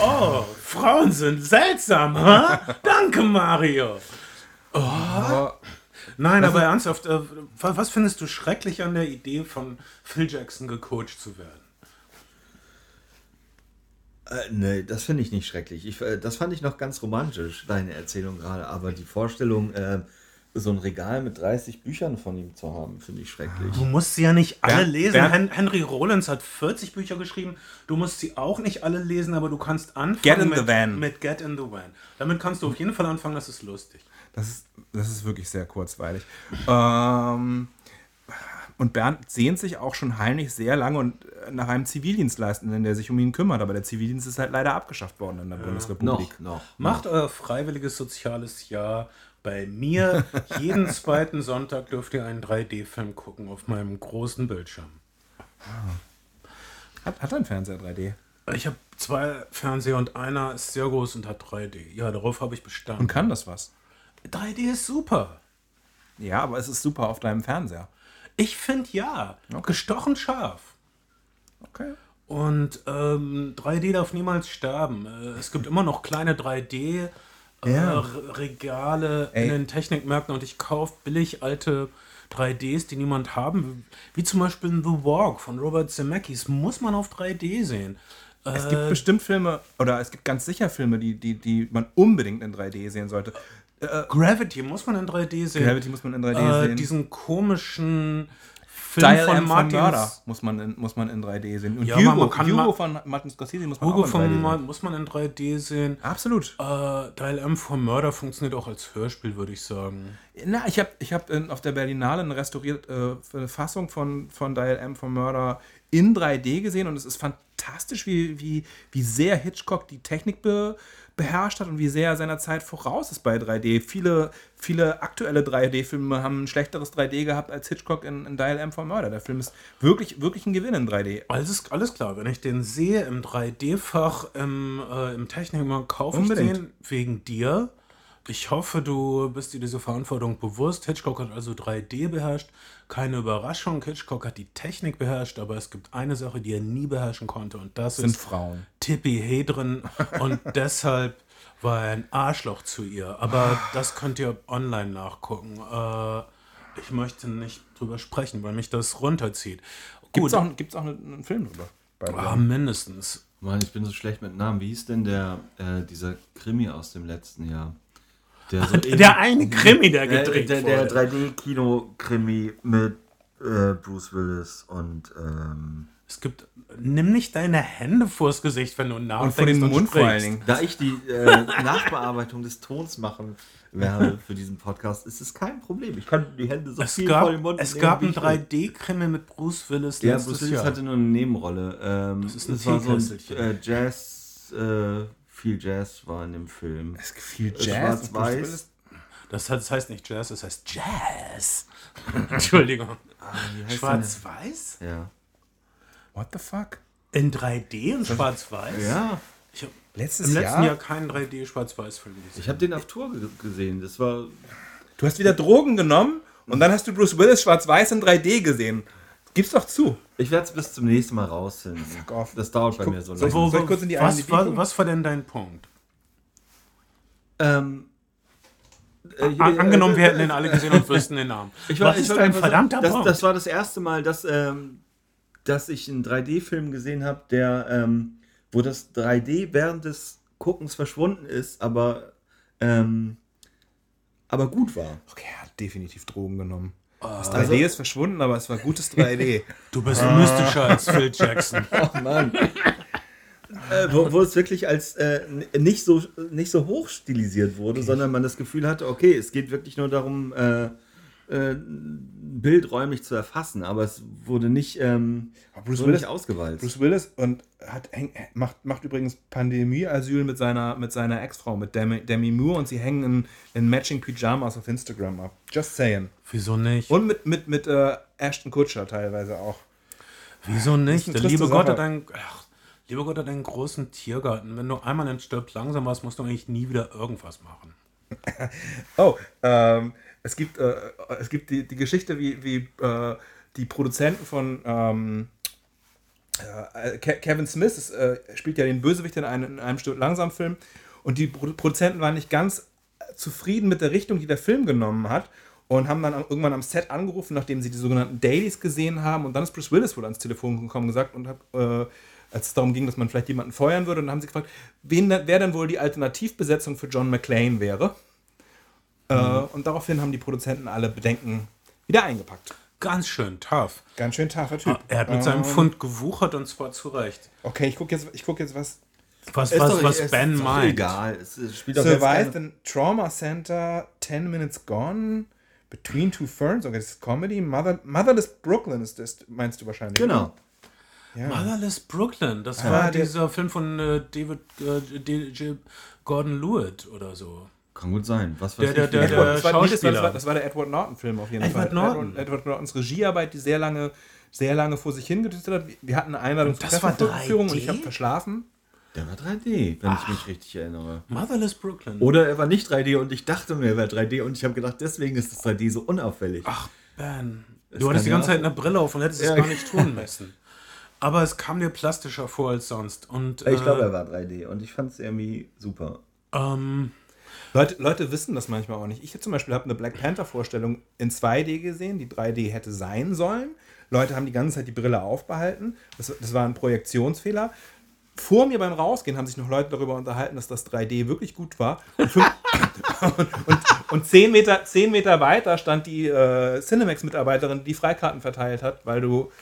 Oh, Frauen sind seltsam, ha? Danke, Mario. Aber Nein, aber ernsthaft, äh, wa- was findest du schrecklich an der Idee von Phil Jackson gecoacht zu werden? Äh, nee, das finde ich nicht schrecklich. Ich, äh, das fand ich noch ganz romantisch, deine Erzählung gerade. Aber die Vorstellung, äh, so ein Regal mit 30 Büchern von ihm zu haben, finde ich schrecklich. Du musst sie ja nicht alle Bernd- lesen. Bernd- Hen Henry Rollins hat 40 Bücher geschrieben. Du musst sie auch nicht alle lesen, aber du kannst anfangen Get in mit, the Van. mit Get in the Van. Damit kannst du auf jeden Fall anfangen, das ist lustig. Das ist, das ist wirklich sehr kurzweilig. Ähm, und Bernd sehnt sich auch schon heimlich sehr lange und äh, nach einem Zivildienstleistenden, der sich um ihn kümmert. Aber der Zivildienst ist halt leider abgeschafft worden in der Bundesrepublik. Noch, noch. Macht euer freiwilliges soziales Jahr bei mir. Jeden zweiten Sonntag dürft ihr einen 3D-Film gucken auf meinem großen Bildschirm. Hat, hat ein Fernseher 3D. Ich habe zwei Fernseher und einer ist sehr groß und hat 3D. Ja, darauf habe ich bestanden. Und kann das was? 3D ist super. Ja, aber es ist super auf deinem Fernseher. Ich finde ja. Gestochen scharf. Okay. Und ähm, 3D darf niemals sterben. Äh, es gibt immer noch kleine 3D. Äh, Ja. Re- Regale Ey. in den Technikmärkten und ich kaufe billig alte 3Ds, die niemand haben, wie zum Beispiel The Walk von Robert Zemeckis, muss man auf 3D sehen. Es Äh, gibt bestimmt Filme, oder es gibt ganz sicher Filme, die, die, die man unbedingt in 3D sehen sollte. Gravity muss man in 3D sehen. Gravity muss man in 3D äh, sehen. Diesen komischen Film Dial von M von Martin Murder muss man, in, muss man in 3D sehen. Und Ja, Hugo, man- kann Hugo von Martin Scorsese muss man Hugo auch in 3D von sehen. Muss man in 3D sehen. Absolut. Äh, Dial M for Murder funktioniert auch als Hörspiel, würde ich sagen. Na, ich habe ich hab in- auf der Berlinale eine restaurierte äh, Fassung von, von Dial M von Murder in 3D gesehen und es ist fantastisch, wie, wie, wie sehr Hitchcock die Technik be, beherrscht hat und wie sehr er seiner Zeit voraus ist bei 3D. Viele, viele aktuelle 3D-Filme haben ein schlechteres 3D gehabt als Hitchcock in, in Dial M for Murder. Der Film ist wirklich, wirklich ein Gewinn in 3D. Alles, alles klar, wenn ich den sehe im 3D-Fach im, äh, im Technikmarkt, kaufe ich den wegen dir. Ich hoffe, du bist dir diese Verantwortung bewusst. Hitchcock hat also 3D beherrscht. Keine Überraschung, Hitchcock hat die Technik beherrscht, aber es gibt eine Sache, die er nie beherrschen konnte und das Sind ist Frauen. Tippi Hedren und deshalb war er ein Arschloch zu ihr. Aber das könnt ihr online nachgucken. Äh, ich möchte nicht drüber sprechen, weil mich das runterzieht. Gibt es auch, gibt's auch einen, einen Film drüber? ah, mindestens. Mann, ich bin so schlecht mit Namen. Wie hieß denn der, äh, dieser Krimi aus dem letzten Jahr? Der, so Der eine Krimi, der der, gedreht der, der wurde. 3D-Kino-Krimi mit äh, Bruce Willis und ähm, Es gibt, nimm nicht deine Hände vors Gesicht, wenn du nachdenkst Und vor den Mund vor allen sprichst. Dingen. da ich die äh, Nachbearbeitung des Tons machen werde für diesen Podcast, ist es kein Problem. Ich kann die Hände so Es viel vor den gab, Mund es nehmen, gab einen ich will. 3D-Krimi mit Bruce Willis Ja, Bruce Willis Jahr. hatte nur eine Nebenrolle. Ähm, das ist ein es war so ein äh, Jazz, äh, viel Jazz war in dem Film. Es gibt viel Jazz. Schwarz-Weiß. Willis- Das, heißt- das heißt nicht Jazz, das heißt Jazz. Entschuldigung. heißt Schwarz-Weiß? Ja. What the fuck? In 3D und Schwarz-Weiß? Ja. Ich habe Letztes im letzten Jahr? Jahr keinen 3D-Schwarz-Weiß-Film gesehen. Ich habe den auf Tour ge gesehen. Das war. Du hast wieder Drogen genommen und dann hast du Bruce Willis schwarz-weiß in 3D gesehen. Gib's doch zu. Ich werde es bis zum nächsten Mal rausfinden. off. Das dauert bei guck- mir so soll lange. ich- Soll kurz in die was, was, was war denn dein Punkt? Ähm, äh, An, angenommen, wir hätten den alle gesehen und wüssten den Namen. Ich war, was ich ist dein verdammter das, Punkt? das war das erste Mal, dass, ähm, dass ich einen 3D-Film gesehen habe, der, ähm, wo das 3D während des Guckens verschwunden ist, aber, ähm, aber gut war. Okay, er hat definitiv Drogen genommen. Das 3D Also- ist verschwunden, aber es war gutes 3D. du bist mystischer als Phil Jackson. Oh Mann. äh, wo, wo es wirklich als äh, nicht, so, nicht so hoch stilisiert wurde, sondern man das Gefühl hatte, okay, es geht wirklich nur darum, äh, äh, ein Bild räumlich zu erfassen, aber es wurde nicht, ähm, Bruce wurde Willis- nicht ausgewalzt. Bruce Willis und hat, häng- macht, macht übrigens Pandemie-Asyl mit seiner, mit seiner Ex-Frau, mit Demi, Demi Moore und sie hängen in, in Matching Pyjamas auf Instagram ab. Just saying. Wieso nicht? Und mit, mit, mit äh, Ashton Kutscher teilweise auch. Wieso nicht? Der liebe Gott, hat einen, ach, liebe Gott hat einen großen Tiergarten. Wenn du einmal in Stirb langsam warst, musst du eigentlich nie wieder irgendwas machen. Oh, ähm, es gibt, äh, es gibt die, die Geschichte, wie, wie äh, die Produzenten von ähm, äh, Ke- Kevin Smith ist, äh, spielt ja den Bösewicht in einem, in einem Stück Langsam-Film und die Produ- Produzenten waren nicht ganz zufrieden mit der Richtung, die der Film genommen hat und haben dann irgendwann am Set angerufen, nachdem sie die sogenannten Dailies gesehen haben und dann ist Bruce Willis wohl ans Telefon gekommen und gesagt und hat, äh, als es darum ging, dass man vielleicht jemanden feuern würde, und dann haben sie gefragt, wen, wer denn wohl die Alternativbesetzung für John McClane wäre. Äh, und daraufhin haben die Produzenten alle Bedenken wieder eingepackt. Ganz schön tough. Ganz schön taffer Typ. Er hat mit seinem Pfund gewuchert und zwar zu Recht. Okay, ich gucke jetzt, ich guck jetzt, was. Was, Ist was, doch- was ist Ben meint. Egal. Es, es spielt doch jetzt Survived in Trauma Center, 10 Minutes Gone, Between Two Ferns, okay, das ist Comedy. Mother, Motherless Brooklyn ist das, meinst du wahrscheinlich. Genau. Ja. Motherless Brooklyn, das Ah, war der- dieser Film von äh, David äh. Gordon Lewitt oder so. Kann gut sein. Was Der- weiß der- der- wie- der- das, war, das, war, das, Schauspieler. war, das war der Edward Norton-Film auf jeden Edward Fall. Norton. Edward, Edward Nortons Regiearbeit, die sehr lange, sehr lange vor sich hingetütet hat. Wir hatten eine Einladung zur das war Pressevorführung und 3D? ich habe verschlafen. Der war 3D, wenn ich mich richtig erinnere. Motherless Brooklyn. Oder er war nicht 3D und ich dachte mir, er wäre 3D und ich habe gedacht, deswegen ist das 3D so unauffällig. Ach, Ben. Das Du hattest die ganze Zeit eine Brille auf und hättest es Ja. gar nicht tun müssen. Aber es kam dir plastischer vor als sonst. Und, ich glaube, äh, er war 3D und ich fand es irgendwie super. ähm, Leute, Leute wissen das manchmal auch nicht. Ich zum Beispiel habe eine Black Panther-Vorstellung in 2D gesehen, die 3D hätte sein sollen. Leute haben die ganze Zeit die Brille aufbehalten. Das, das war ein Projektionsfehler. Vor mir beim Rausgehen haben sich noch Leute darüber unterhalten, dass das 3D wirklich gut war. Und, fünf, und, und, und zehn, Meter, zehn Meter weiter stand die äh, Cinemax-Mitarbeiterin, die Freikarten verteilt hat, weil du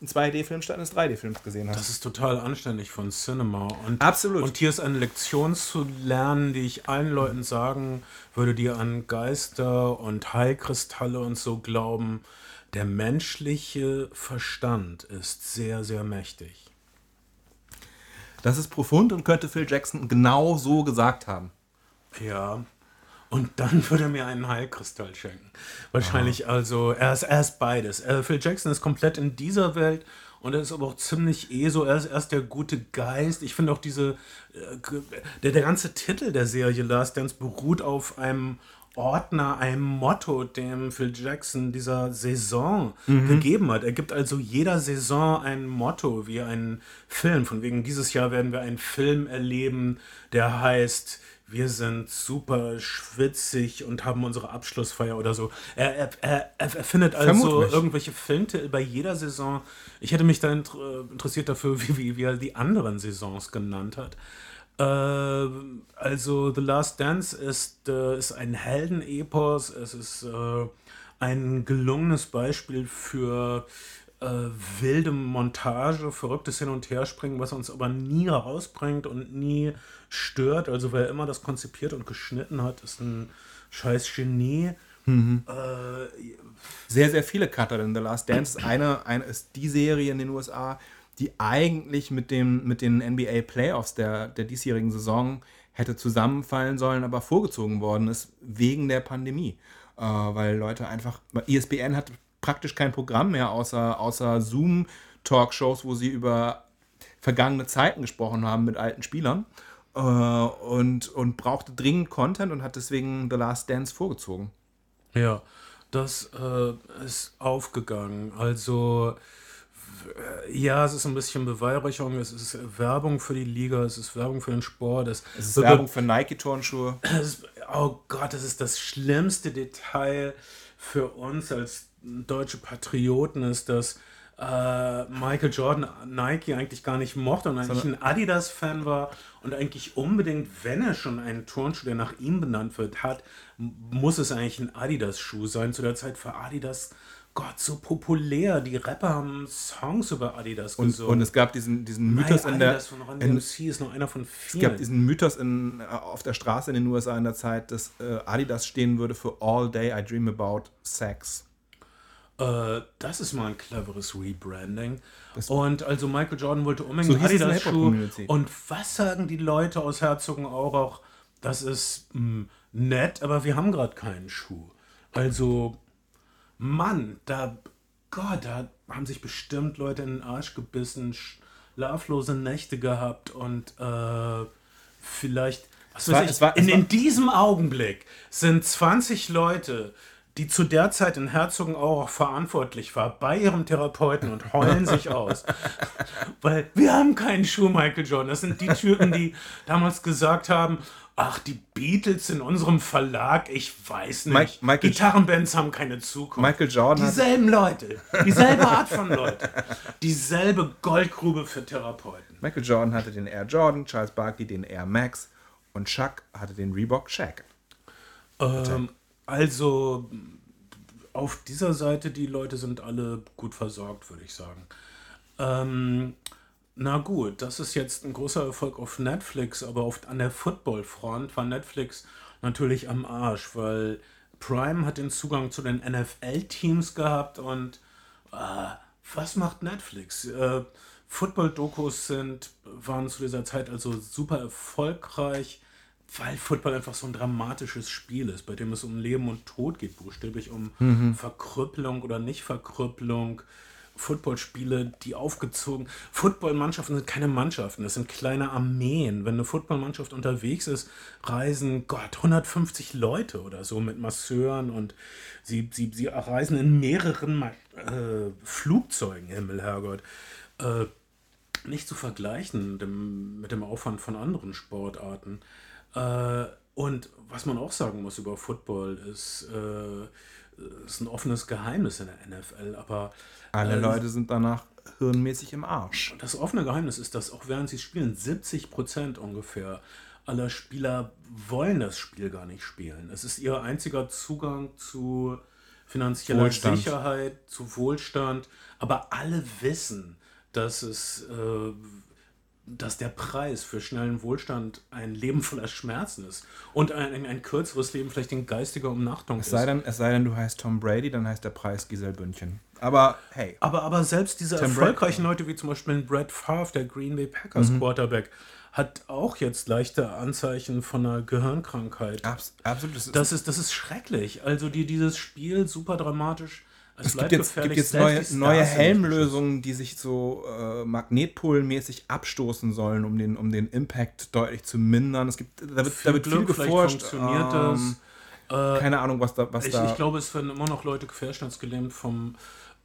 einen 2D-Film statt eines 3D-Films gesehen hast. das ist total anständig von Cinema. Und, Absolut. Und hier ist eine Lektion zu lernen, die ich allen Leuten sagen würde, die an Geister und Heilkristalle und so glauben. Der menschliche Verstand ist sehr, sehr mächtig. Das ist profund und könnte Phil Jackson genau so gesagt haben. Ja. Und dann würde er mir einen Heilkristall schenken. Wahrscheinlich also, er ist, er ist beides. Äh, Phil Jackson ist komplett in dieser Welt und er ist aber auch ziemlich eh so. Er ist erst der gute Geist. Ich finde auch diese, äh, der, der ganze Titel der Serie Last Dance beruht auf einem Ordner, einem Motto, dem Phil Jackson dieser Saison gegeben hat. Er gibt also jeder Saison ein Motto, wie ein Film. Von wegen, dieses Jahr werden wir einen Film erleben, der heißt wir sind super schwitzig und haben unsere Abschlussfeier oder so. Er, er, er, er findet also Vermutlich. irgendwelche Filmtitel bei jeder Saison. Ich hätte mich da inter- interessiert dafür, wie, wie, wie er die anderen Saisons genannt hat. Äh, also The Last Dance ist, äh, ist ein Heldenepos. Es ist äh, ein gelungenes Beispiel für wilde Montage, verrücktes Hin- und Herspringen, was uns aber nie herausbringt und nie stört. Also wer immer das konzipiert und geschnitten hat, ist ein scheiß Genie. Äh, sehr, sehr viele Cutter. Denn The Last Dance eine, eine ist die Serie in den USA, die eigentlich mit, dem, mit den NBA Playoffs der, der diesjährigen Saison hätte zusammenfallen sollen, aber vorgezogen worden ist wegen der Pandemie. Äh, weil Leute einfach, weil E ESPN hat praktisch kein Programm mehr außer, außer Zoom-Talkshows, wo sie über vergangene Zeiten gesprochen haben mit alten Spielern. Äh, und, und brauchte dringend Content und hat deswegen The Last Dance vorgezogen. Ja, das äh, ist aufgegangen. Also, ja, es ist ein bisschen Beweihräucherung, es ist Werbung für die Liga, es ist Werbung für den Sport. Es, Es ist Werbung für Nike-Turnschuhe. oh Gott, das ist das schlimmste Detail für uns als deutsche Patrioten, ist, dass äh, Michael Jordan Nike eigentlich gar nicht mochte und eigentlich ein Adidas-Fan war und eigentlich unbedingt, wenn er schon einen Turnschuh, der nach ihm benannt wird, hat, muss es eigentlich ein Adidas-Schuh sein. Zu der Zeit war Adidas, Gott, so populär. Die Rapper haben Songs über Adidas Und, gesungen. und es gab diesen, diesen My Mythos in der. Von Run in- DMC ist nur einer von Es vielen. gab diesen Mythos in, äh, auf der Straße in den USA in der Zeit, dass äh, Adidas stehen würde für All Day I Dream About Sex. Äh, das ist mal ein cleveres Rebranding. und also Michael Jordan wollte So unbedingt es der Adidas-Schuh. Und was sagen die Leute aus Herzogenaurach? Das ist mh, nett, aber wir haben gerade keinen Schuh. Also, Mann, da, Gott, da haben sich bestimmt Leute in den Arsch gebissen, schlaflose Nächte gehabt und äh, vielleicht, was war- weiß ich, es war- es in, war- in diesem Augenblick sind 20 Leute, die zu der Zeit in Herzogenaurach verantwortlich war, bei ihrem Therapeuten und heulen sich aus. Weil wir haben keinen Schuh, Michael Jordan. Das sind die Typen, die damals gesagt haben, ach, die Beatles in unserem Verlag, ich weiß nicht. Mike- Gitarrenbands haben keine Zukunft. Michael Jordan Dieselben Leute, dieselbe Art von Leute, dieselbe Goldgrube für Therapeuten. Michael Jordan hatte den Air Jordan, Charles Barkley den Air Max und Chuck hatte den Reebok Shaq. Ähm, also auf dieser Seite, die Leute sind alle gut versorgt, würde ich sagen. Ähm, na gut, das ist jetzt ein großer Erfolg auf Netflix, aber oft an der Football-Front war Netflix natürlich am Arsch, weil Prime hat den Zugang zu den NFL-Teams gehabt und äh, was macht Netflix? Äh, Football-Dokus waren zu dieser Zeit also super erfolgreich, weil Football einfach so ein dramatisches Spiel ist, bei dem es um Leben und Tod geht, buchstäblich um mhm. Verkrüppelung oder Nicht-Verkrüppelung. Footballspiele, die aufgezogen. Footballmannschaften sind keine Mannschaften, das sind kleine Armeen. Wenn eine Footballmannschaft unterwegs ist, reisen Gott 150 Leute oder so mit Masseuren und sie, sie, sie reisen in mehreren äh, Flugzeugen, Himmel, Herrgott. Äh, nicht zu vergleichen dem, mit dem Aufwand von anderen Sportarten. Äh, und was man auch sagen muss über Football ist, äh, ist ein offenes Geheimnis in der NFL, aber alle äh, Leute sind danach hirnmäßig im Arsch. Das offene Geheimnis ist, dass auch während sie spielen, 70 Prozent ungefähr aller Spieler wollen das Spiel gar nicht spielen. Es ist ihr einziger Zugang zu finanzieller Wohlstand. Sicherheit, zu Wohlstand, aber alle wissen, dass es äh, dass der Preis für schnellen Wohlstand ein Leben voller Schmerzen ist und ein, ein, kürzeres Leben vielleicht in geistiger Umnachtung es sei Denn, es sei denn, du heißt Tom Brady, dann heißt der Preis Giselle Bündchen. Aber hey. Aber, aber selbst diese Tom erfolgreichen Brady. Leute wie zum Beispiel Brad Favre, der Green Bay Packers mhm. Quarterback, hat auch jetzt leichte Anzeichen von einer Gehirnkrankheit. Abs absolut. Das ist, das ist, das ist schrecklich. Also die, dieses Spiel super dramatisch es, gibt jetzt, gibt jetzt neue, neue Helmlösungen, die sich so äh, magnetpolenmäßig abstoßen sollen, um den, um den Impact deutlich zu mindern. Es gibt, da wird, da wird viel geforscht. Funktioniert ähm, das? Äh, keine Ahnung, was da. Was ich, da ich glaube, es werden immer noch Leute querschnittsgelähmt vom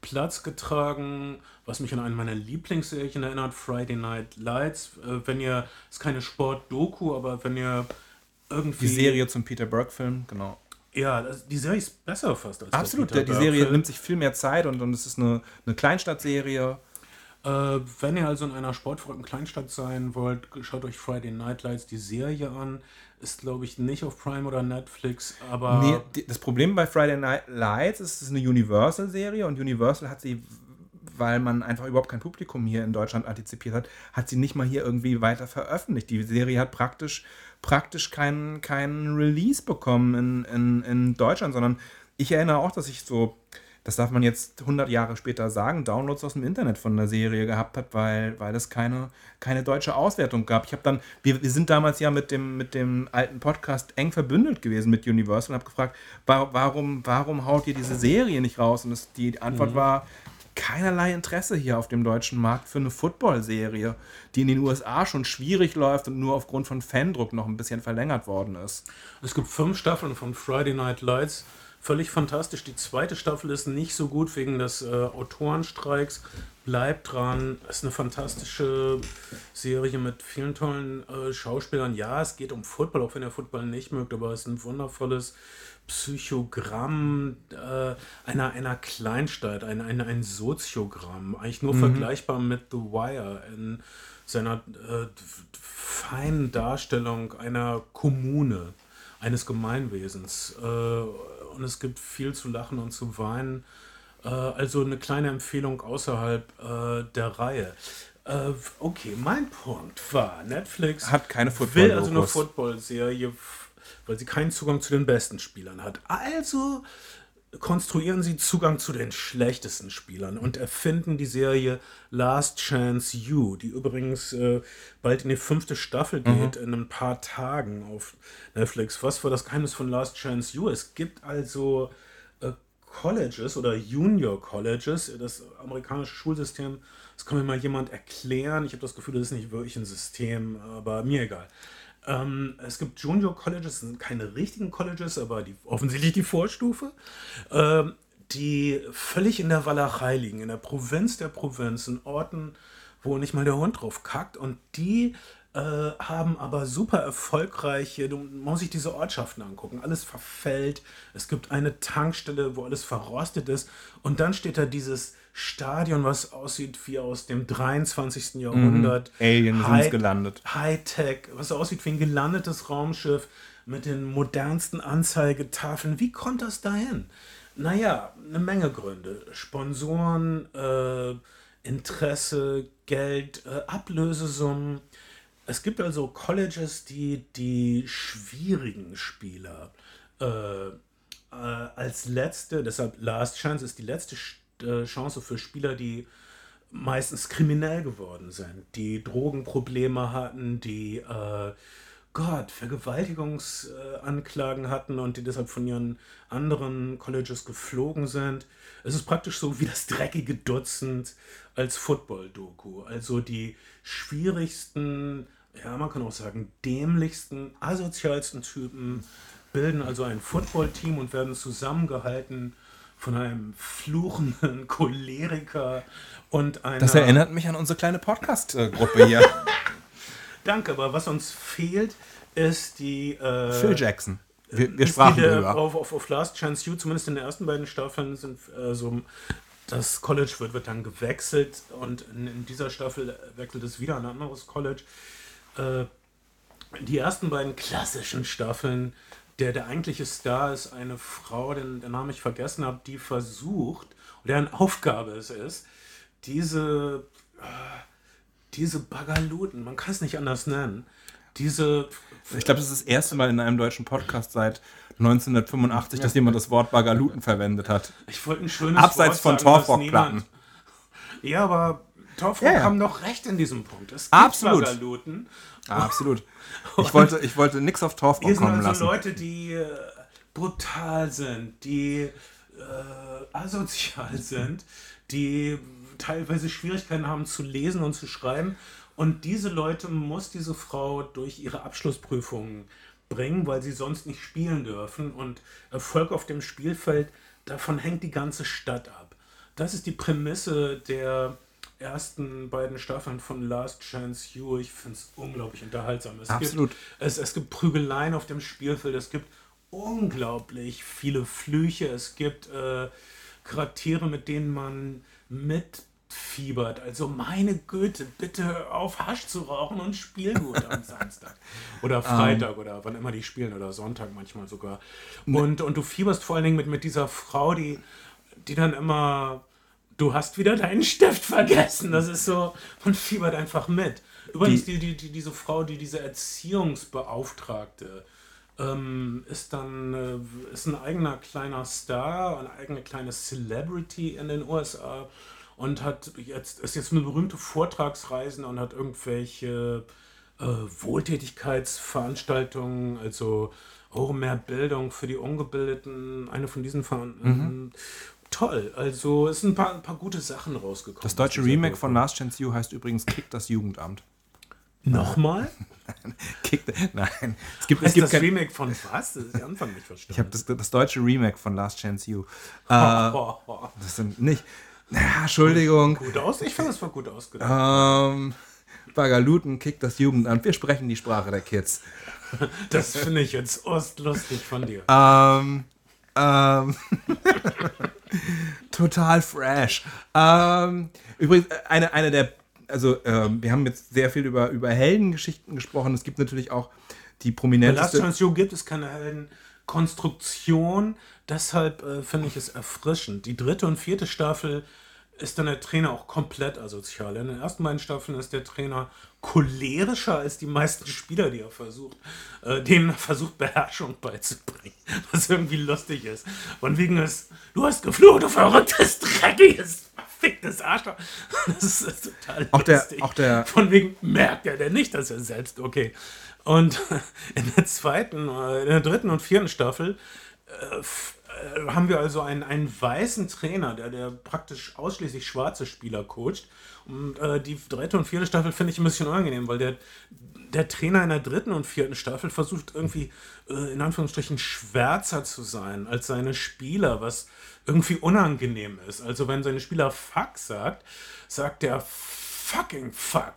Platz getragen, was mich an eine meiner Lieblingsserien erinnert, Friday Night Lights. Äh, wenn ihr, ist keine Sport-Doku, aber wenn ihr irgendwie. Die Serie zum Peter Burke-Film, genau. Ja, die Serie ist besser fast als Absolut, der, die Serie nimmt sich viel mehr Zeit und, und es ist eine, eine Kleinstadtserie. Äh, wenn ihr also in einer sportverrückten Kleinstadt sein wollt, schaut euch Friday Night Lights die Serie an. Ist, glaube ich, nicht auf Prime oder Netflix, aber. Nee, das Problem bei Friday Night Lights ist, es ist eine Universal-Serie und Universal hat sie, weil man einfach überhaupt kein Publikum hier in Deutschland antizipiert hat, hat sie nicht mal hier irgendwie weiter veröffentlicht. Die Serie hat praktisch praktisch keinen kein Release bekommen in, in, in Deutschland, sondern ich erinnere auch, dass ich so, das darf man jetzt 100 Jahre später sagen, Downloads aus dem Internet von der Serie gehabt habe, weil, weil es keine, keine deutsche Auswertung gab. Ich habe dann, wir, wir sind damals ja mit dem, mit dem alten Podcast eng verbündelt gewesen mit Universal und habe gefragt, warum, warum haut ihr diese Serie nicht raus? Und das, die Antwort mhm. war, keinerlei Interesse hier auf dem deutschen Markt für eine Football-Serie, die in den USA schon schwierig läuft und nur aufgrund von Fandruck noch ein bisschen verlängert worden ist. Es gibt fünf Staffeln von Friday Night Lights. Völlig fantastisch. Die zweite Staffel ist nicht so gut wegen des äh, Autorenstreiks. Bleibt dran. Ist eine fantastische Serie mit vielen tollen äh, Schauspielern. Ja, es geht um Football, auch wenn ihr Football nicht mögt, aber es ist ein wundervolles Psychogramm äh, einer, einer Kleinstadt, ein, ein, ein Soziogramm, eigentlich nur mhm. vergleichbar mit The Wire in seiner äh, feinen Darstellung einer Kommune, eines Gemeinwesens. Äh, und es gibt viel zu lachen und zu weinen. Äh, also eine kleine Empfehlung außerhalb äh, der Reihe. Äh, okay, mein Punkt war, Netflix hat keine Football will also eine Football-Serie weil sie keinen Zugang zu den besten Spielern hat. Also konstruieren sie Zugang zu den schlechtesten Spielern und erfinden die Serie Last Chance You, die übrigens äh, bald in die fünfte Staffel mhm. geht, mhm. in ein paar Tagen auf Netflix. Was war das Geheimnis von Last Chance You? Es gibt also äh, Colleges oder Junior Colleges, das amerikanische Schulsystem, das kann mir mal jemand erklären. Ich habe das Gefühl, das ist nicht wirklich ein System, aber mir egal. Ähm, es gibt Junior Colleges, sind keine richtigen Colleges, aber die, offensichtlich die Vorstufe, ähm, die völlig in der Walachei liegen, in der Provinz der Provinz, in Orten, wo nicht mal der Hund drauf kackt. Und die äh, haben aber super erfolgreiche, du musst sich diese Ortschaften angucken, alles verfällt. Es gibt eine Tankstelle, wo alles verrostet ist. Und dann steht da dieses Stadion, was aussieht wie aus dem 23. Jahrhundert. Mhm. Alien sind High- gelandet. Hightech, was aussieht wie ein gelandetes Raumschiff mit den modernsten Anzeigetafeln. Wie kommt das dahin? Naja, eine Menge Gründe. Sponsoren, äh, Interesse, Geld, äh, Ablösesummen. Es gibt also Colleges, die die schwierigen Spieler äh, äh, als letzte, deshalb Last Chance ist die letzte Sch- äh, Chance für Spieler, die meistens kriminell geworden sind, die Drogenprobleme hatten, die äh, Gott, Vergewaltigungsanklagen hatten und die deshalb von ihren anderen Colleges geflogen sind. Es ist praktisch so wie das dreckige Dutzend als Football-Doku. Also die schwierigsten, ja, man kann auch sagen, dämlichsten, asozialsten Typen bilden also ein Football-Team und werden zusammengehalten von einem fluchenden Choleriker und einer. Das erinnert mich an unsere kleine Podcast-Gruppe hier. Danke, aber was uns fehlt, ist die. Äh, Phil Jackson. Wir, wir sprachen die, der- drüber. Auf, auf, auf Last Chance You, zumindest in den ersten beiden Staffeln, sind äh, so. Das College wird, wird dann gewechselt und in, in dieser Staffel wechselt es wieder an ein anderes College. Äh, die ersten beiden klassischen Staffeln, der, der eigentliche Star ist eine Frau, den, den Namen ich vergessen habe, die versucht, deren Aufgabe es ist, diese, äh, diese Bagaluten, man kann es nicht anders nennen, diese Ich glaube, das ist das erste Mal in einem deutschen Podcast seit 1985, dass jemand das Wort Bagaluten verwendet hat. Ich wollte ein schönes Abseits von Wort das Torfrock-Platten. Ja, aber Torfrock Ja, ja. haben doch recht in diesem Punkt. Es gibt Absolut. Bagaluten. Absolut. Ich wollte, ich wollte nix auf sind kommen also lassen. Leute, die äh, brutal sind, die äh, asozial sind, die teilweise Schwierigkeiten haben zu lesen und zu schreiben. Und diese Leute muss diese Frau durch ihre Abschlussprüfungen bringen, weil sie sonst nicht spielen dürfen. Und Erfolg auf dem Spielfeld, davon hängt die ganze Stadt ab. Das ist die Prämisse der ersten beiden Staffeln von Last Chance You. Ich finde es unglaublich unterhaltsam. Es Absolut. Gibt, es, es gibt Prügeleien auf dem Spielfeld, es gibt unglaublich viele Flüche, es gibt äh, Charaktere, mit denen man mitfiebert. Also meine Güte, bitte auf Hasch zu rauchen und spiel gut am Samstag. Oder Freitag oder wann immer die spielen oder Sonntag manchmal sogar. Und, und du fieberst vor allen Dingen mit, mit dieser Frau, die, die dann immer du hast wieder deinen Stift vergessen. Das ist so, man fiebert einfach mit. Übrigens, die, die, die, diese Frau, die diese Erziehungsbeauftragte ähm, ist dann äh, ist ein eigener kleiner Star, eine eigene kleine Celebrity in den USA und hat jetzt ist jetzt eine berühmte Vortragsreisende und hat irgendwelche äh, Wohltätigkeitsveranstaltungen, also oh, mehr Bildung für die Ungebildeten, eine von diesen Veran Mhm. Toll, also es sind ein paar, ein paar gute Sachen rausgekommen. Das deutsche Remake von Last Chance You heißt übrigens Kick das Jugendamt. Nochmal? Kick, nein, es gibt, es Heißt gibt das kein, Remake von was? Das ist der Anfang nicht verstanden. ich habe das, das deutsche Remake von Last Chance You. Äh, Oh, das sind nicht, ja, Entschuldigung, Gut aus? Ich finde, es war gut ausgedacht. ähm, Bagaluten, Kick das Jugendamt. Wir sprechen die Sprache der Kids. Das finde ich jetzt ostlustig von dir. Ähm, ähm, total fresh. Ähm, übrigens, äh, eine, eine der, also ähm, wir haben jetzt sehr viel über, über Heldengeschichten gesprochen. Es gibt natürlich auch die Bei Last prominenteste. You gibt es keine Heldenkonstruktion, deshalb äh, finde ich es erfrischend. Die dritte und vierte Staffel ist dann der Trainer auch komplett asozial. In den ersten beiden Staffeln ist der Trainer cholerischer als die meisten Spieler, die er versucht, äh, denen er versucht, Beherrschung beizubringen. Was irgendwie lustig ist. Von wegen ist, du hast geflucht, du verrücktes, dreckiges, verficktes Arschloch. Das ist, total Auch der- lustig. auch der- Von wegen merkt er denn nicht, dass er selbst, okay. Und in der zweiten, äh, in der dritten und vierten Staffel äh, haben wir also einen, einen weißen Trainer, der, der praktisch ausschließlich schwarze Spieler coacht. Und äh, die dritte und vierte Staffel finde ich ein bisschen unangenehm, weil der, der Trainer in der dritten und vierten Staffel versucht irgendwie äh, in Anführungsstrichen schwärzer zu sein als seine Spieler, was irgendwie unangenehm ist. Also wenn seine Spieler Fuck sagt, sagt er fucking Fuck.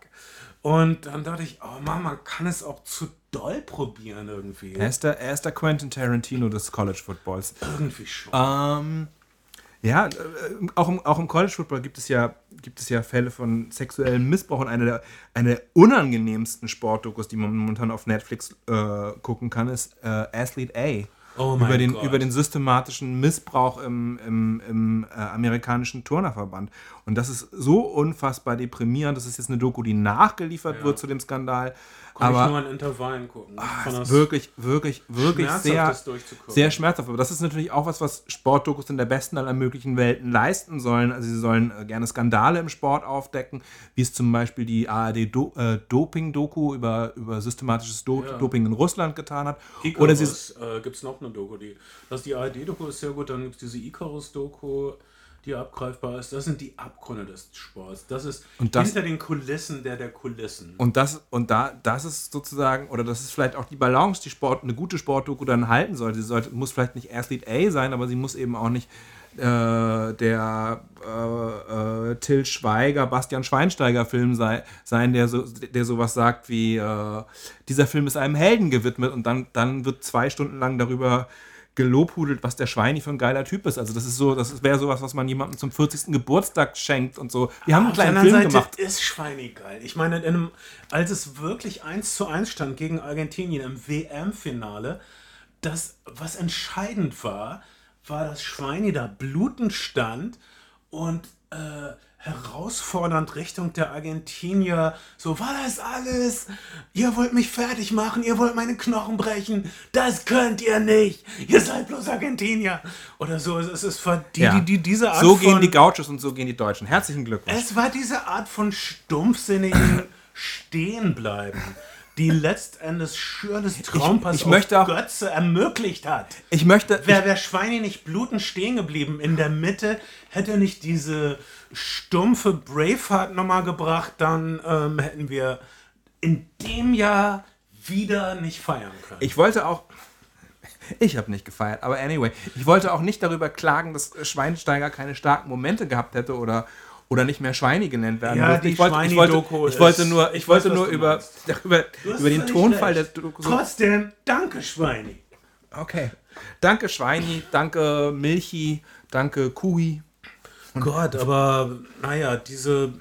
Und dann dachte ich, oh Mann, man kann es auch zu doll probieren irgendwie. Er ist, der, er ist der Quentin Tarantino des College Footballs. Irgendwie schon. Ähm, Ja, äh, auch im, auch im College Football gibt es ja gibt es ja Fälle von sexuellem Missbrauch und eine der, eine der unangenehmsten Sportdokus, die man momentan auf Netflix äh, gucken kann, ist äh, Athlete A. Oh über, den, Gott. über den systematischen Missbrauch im, im, im äh, amerikanischen Turnerverband. Und das ist so unfassbar deprimierend. Das ist jetzt eine Doku, die nachgeliefert Ja. wird zu dem Skandal. Konnte ich aber nur an Intervallen gucken. Fand ist wirklich, wirklich, wirklich sehr, sehr schmerzhaft. Aber das ist natürlich auch was, was Sportdokus in der besten aller möglichen Welten leisten sollen. Also sie sollen äh, gerne Skandale im Sport aufdecken, wie es zum Beispiel die ARD Do äh, über, über systematisches Do Ja. Doping in Russland getan hat. Icarus, Oder sie äh, gibt es noch eine Doku, die. Das die ARD-Doku ist sehr gut, dann gibt es diese Icarus-Doku, die abgreifbar ist. Das sind die Abgründe des Sports. Das ist das- hinter den Kulissen der der Kulissen. Und das, und da, das ist sozusagen, oder das ist vielleicht auch die Balance, die Sport, eine gute Sportdoku dann halten sollte. Sie sollte, muss vielleicht nicht Athlete A sein, aber sie muss eben auch nicht äh, der äh, äh, Till Schweiger, Bastian Schweinsteiger-Film sei, sein, der, so, der sowas sagt wie, äh, dieser Film ist einem Helden gewidmet und dann, dann wird zwei Stunden lang darüber gelobhudelt, was der Schweini für ein geiler Typ ist. Also das ist so, das wäre sowas, was man jemandem zum 40. Geburtstag schenkt und so. Die haben einen Auf kleinen Film Seite gemacht. ist Schweini geil. Ich meine, in einem, als es wirklich 1 zu 1 stand gegen Argentinien im WM-Finale, das, was entscheidend war, war, dass Schweini da blutend stand und äh, herausfordernd Richtung der Argentinier, so war das alles, ihr wollt mich fertig machen, ihr wollt meine Knochen brechen, das könnt ihr nicht, ihr seid bloß Argentinier. Oder so, es ist die, Ja. die, die, diese Art so gehen die Gauchos und so gehen die Deutschen. Herzlichen Glückwunsch. Es war diese Art von stumpfsinnigen Stehenbleiben, die letztendlich Schürles Traumpass ich möchte auf auch- Götze ermöglicht hat. Ich möchte. Wäre wär Schweini nicht blutend stehen geblieben in der Mitte, hätte er nicht diese stumpfe Braveheart-Nummer gebracht, dann ähm, hätten wir in dem Jahr wieder nicht feiern können. Ich, ich wollte auch. Ich habe nicht gefeiert, aber anyway. Ich wollte auch nicht darüber klagen, dass Schweinsteiger keine starken Momente gehabt hätte oder, oder nicht mehr Schweini genannt werden Ja, die ich wollte, ich wollte, ich wollte nur, ich ich wollte weiß, nur über, hast über den Tonfall der Doku. Trotzdem, danke Schweini. Okay. Danke Schweini, danke Milchi, danke Kui. Gott, aber naja, diese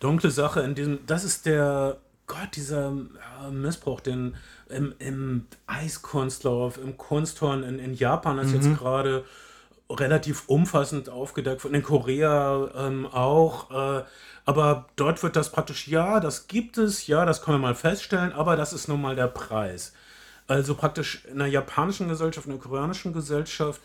dunkle Sache in diesem, das ist der, Gott, dieser äh, Missbrauch, den im, im Eiskunstlauf, im Kunsthorn in, in Japan ist jetzt gerade relativ umfassend aufgedeckt, in Korea ähm, auch, äh, aber dort wird das praktisch, ja, das gibt es, ja, das können wir mal feststellen, aber das ist nun mal der Preis. Also praktisch in der japanischen Gesellschaft, in der koreanischen Gesellschaft,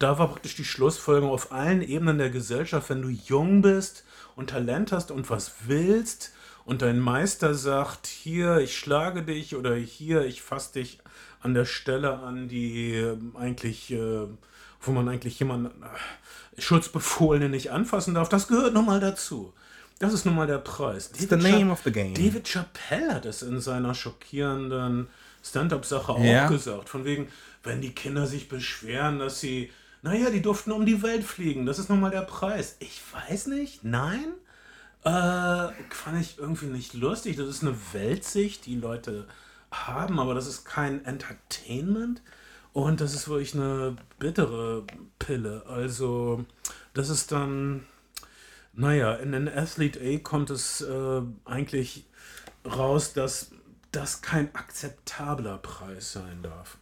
da war praktisch die Schlussfolgerung auf allen Ebenen der Gesellschaft, wenn du jung bist und Talent hast und was willst und dein Meister sagt, hier, ich schlage dich oder hier, ich fasse dich an der Stelle an, die äh, eigentlich, äh, wo man eigentlich jemanden äh, Schutzbefohlene nicht anfassen darf, das gehört nun mal dazu. Das ist nun mal der Preis. It's the name of the game. David Chappelle hat es in seiner schockierenden Stand-up-Sache auch Ja. gesagt. Von wegen, wenn die Kinder sich beschweren, dass sie, naja, die durften um die Welt fliegen. Das ist nun mal der Preis. Ich weiß nicht. Nein? Äh, fand ich irgendwie nicht lustig. Das ist eine Weltsicht, die Leute haben, aber das ist kein Entertainment. Und das ist wirklich eine bittere Pille. Also, das ist dann, naja, in den Athlete A kommt es äh, eigentlich raus, dass das kein akzeptabler Preis sein darf.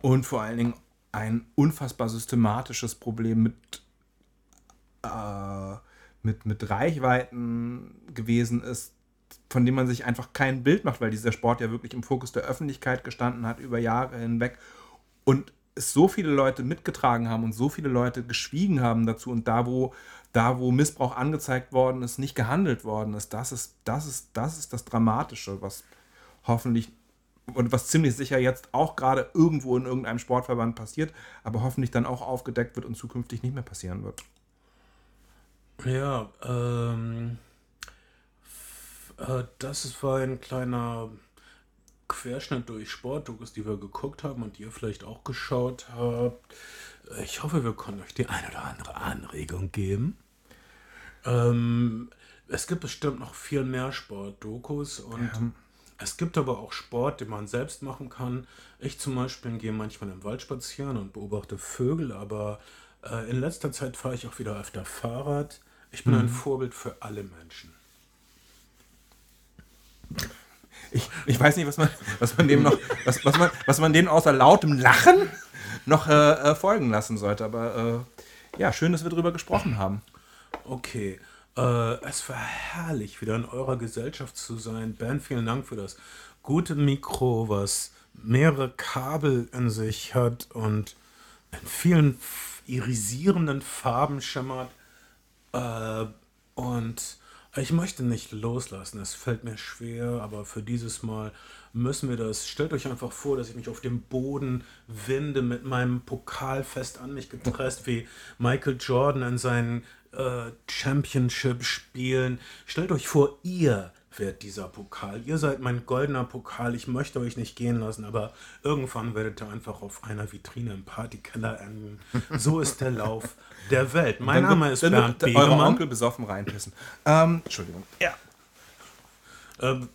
Und vor allen Dingen ein unfassbar systematisches Problem mit, äh, mit, mit Reichweiten gewesen ist, von dem man sich einfach kein Bild macht, weil dieser Sport ja wirklich im Fokus der Öffentlichkeit gestanden hat über Jahre hinweg und es so viele Leute mitgetragen haben und so viele Leute geschwiegen haben dazu und da, wo, da, wo Missbrauch angezeigt worden ist, nicht gehandelt worden ist, das ist, das ist, das ist das Dramatische, was hoffentlich und was ziemlich sicher jetzt auch gerade irgendwo in irgendeinem Sportverband passiert, aber hoffentlich dann auch aufgedeckt wird und zukünftig nicht mehr passieren wird. Ja, ähm, äh, das war ein kleiner Querschnitt durch Sportdokus, die wir geguckt haben und die ihr vielleicht auch geschaut habt. Ich hoffe, wir konnten euch die eine oder andere Anregung geben. Ähm, es gibt bestimmt noch viel mehr Sportdokus und es gibt aber auch Sport, den man selbst machen kann. Ich zum Beispiel gehe manchmal im Wald spazieren und beobachte Vögel, aber Äh, in letzter Zeit fahre ich auch wieder öfter Fahrrad. Ich bin ein Vorbild für alle Menschen. Ich, ich weiß nicht, was man, was man dem noch, was, was man, was man denen außer lautem Lachen noch äh, äh, folgen lassen sollte. Aber äh, ja, schön, dass wir darüber gesprochen haben. Okay. Äh, es war herrlich, wieder in eurer Gesellschaft zu sein. Ben, vielen Dank für das gute Mikro, was mehrere Kabel in sich hat und in vielen irisierenden Farben schimmert. Äh, und ich möchte nicht loslassen. Es fällt mir schwer, aber für dieses Mal müssen wir das. Stellt euch einfach vor, dass ich mich auf dem Boden winde, mit meinem Pokal fest an mich gepresst, wie Michael Jordan in seinen äh, Championship-Spielen. Stellt euch vor, ihr wärt dieser Pokal. Ihr seid mein goldener Pokal. Ich möchte euch nicht gehen lassen, aber irgendwann werdet ihr einfach auf einer Vitrine im Partykeller enden. So ist der Lauf der Welt. Mein Dann wird- Name ist dann Bernd wird Eure Begemann. Onkel besoffen reinpissen. Ähm, Entschuldigung. Ja. Ähm,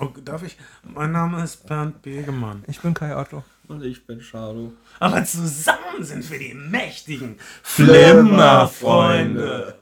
oh, darf ich? Mein Name ist Bernd Begemann. Ich bin Kai Otto. Und ich bin Shadow. Aber zusammen sind wir die mächtigen Flimmerfreunde. Flimmerfreunde.